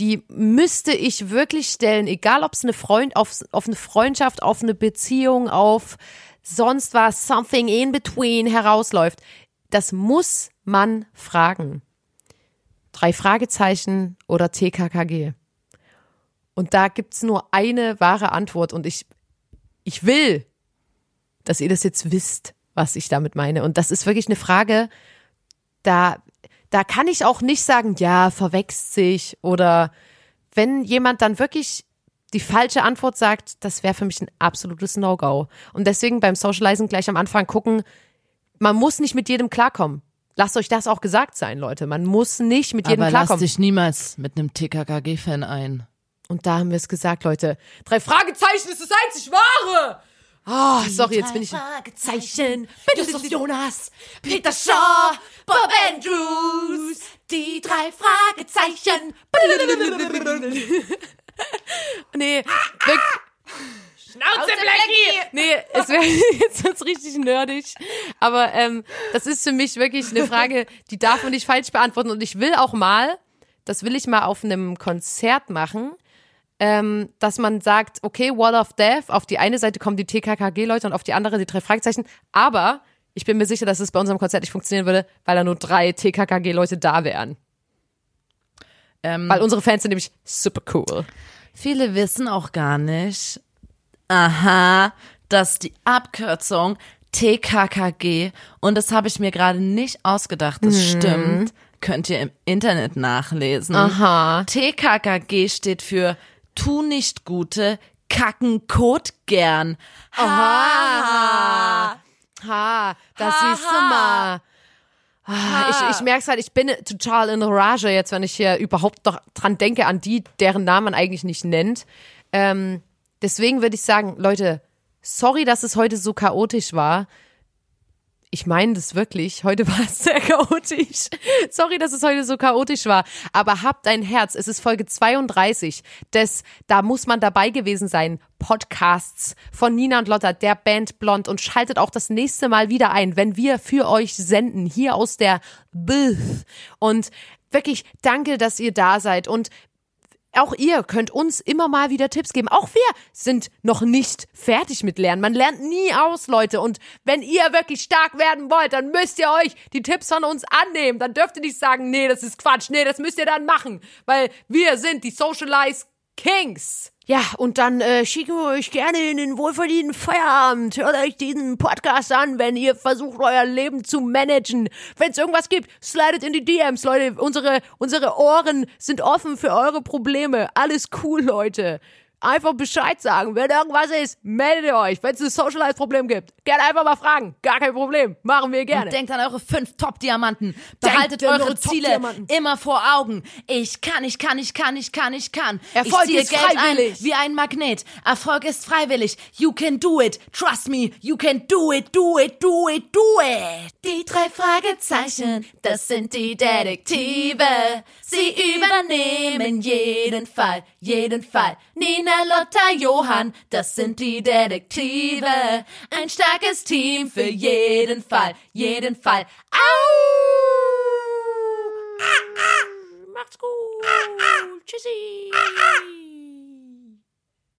die müsste ich wirklich stellen, egal ob es eine Freund auf, auf eine Freundschaft, auf eine Beziehung, auf sonst was, something in between herausläuft. Das muss man fragen. Drei Fragezeichen oder TKKG. Und da gibt's nur eine wahre Antwort und ich, ich will, dass ihr das jetzt wisst, was ich damit meine. Und das ist wirklich eine Frage, da, da kann ich auch nicht sagen, ja, verwechselt sich oder wenn jemand dann wirklich die falsche Antwort sagt, das wäre für mich ein absolutes No-Go. Und deswegen beim Socializing gleich am Anfang gucken, man muss nicht mit jedem klarkommen. Lasst euch das auch gesagt sein, Leute. Man muss nicht mit jedem aber klarkommen. dich niemals mit einem TKKG-Fan ein. Und da haben wir es gesagt, Leute. Drei Fragezeichen ist das einzig wahre. Ah, sorry, jetzt bin ich. Fragezeichen. Justus Jonas, Peter Shaw, Bob Andrews. Die drei Fragezeichen. [LAUGHS] nee, wirklich. Schnauze, Blackie! Nee, es wäre [LAUGHS] jetzt wird's richtig nerdig. Aber ähm, das ist für mich wirklich eine Frage, die darf man nicht falsch beantworten. Und ich will auch mal, das will ich mal auf einem Konzert machen, ähm, dass man sagt, okay, Wall of Death, auf die eine Seite kommen die TKKG-Leute und auf die andere die drei Fragezeichen. Aber ich bin mir sicher, dass es bei unserem Konzert nicht funktionieren würde, weil da nur drei TKKG-Leute da wären. Ähm, Weil unsere Fans sind nämlich super cool. Viele wissen auch gar nicht, aha, dass die Abkürzung TKKG, und das habe ich mir gerade nicht ausgedacht, das stimmt, könnt ihr im Internet nachlesen. Aha. TKKG steht für Tu nicht Gute, kacken Kot gern. Ha. Ha, das siehst du mal. Ah, Ich, ich merke halt, ich bin total in Rage jetzt, wenn ich hier überhaupt noch dran denke, an die, deren Namen man eigentlich nicht nennt. Ähm, deswegen würde ich sagen, Leute, sorry, dass es heute so chaotisch war. Ich meine das wirklich. Heute [LAUGHS] war es sehr chaotisch. Sorry, dass es heute so chaotisch war. Aber habt ein Herz. Es ist Folge 32 des, da muss man dabei gewesen sein, Podcasts von Nina und Lotta, der Band Blond. Und schaltet auch das nächste Mal wieder ein, wenn wir für euch senden, hier aus der Booth. Und wirklich danke, dass ihr da seid. Und auch ihr könnt uns immer mal wieder Tipps geben. Auch wir sind noch nicht fertig mit Lernen. Man lernt nie aus, Leute. Und wenn ihr wirklich stark werden wollt, dann müsst ihr euch die Tipps von uns annehmen. Dann dürft ihr nicht sagen, nee, das ist Quatsch. Nee, das müsst ihr dann machen. Weil wir sind die Socialize Kings. Ja, und dann äh, schicken wir euch gerne in den wohlverdienten Feierabend. Hört euch diesen Podcast an, wenn ihr versucht, euer Leben zu managen. Wenn es irgendwas gibt, slidet in die DMs, Leute. Unsere, unsere Ohren sind offen für eure Probleme. Alles cool, Leute. Einfach Bescheid sagen. Wenn irgendwas ist, meldet euch. Wenn es ein Socialize-Problem gibt, gerne einfach mal fragen. Gar kein Problem. Machen wir gerne. Und denkt an eure fünf Top-Diamanten. Behaltet eure eure Ziele immer vor Augen. Ich kann, ich kann, ich kann, ich kann, ich kann. Erfolg ich ziehe ist Geld freiwillig. ein wie ein Magnet. Erfolg ist freiwillig. You can do it. Trust me. You can do it, do it, do it, do it. Die drei Fragezeichen, das sind die Detektive. Sie übernehmen jeden Fall, jeden Fall. Nina, Lotta, Johann, das sind die Detektive. Ein starkes Team für jeden Fall, jeden Fall. Au! Macht's gut. Tschüssi.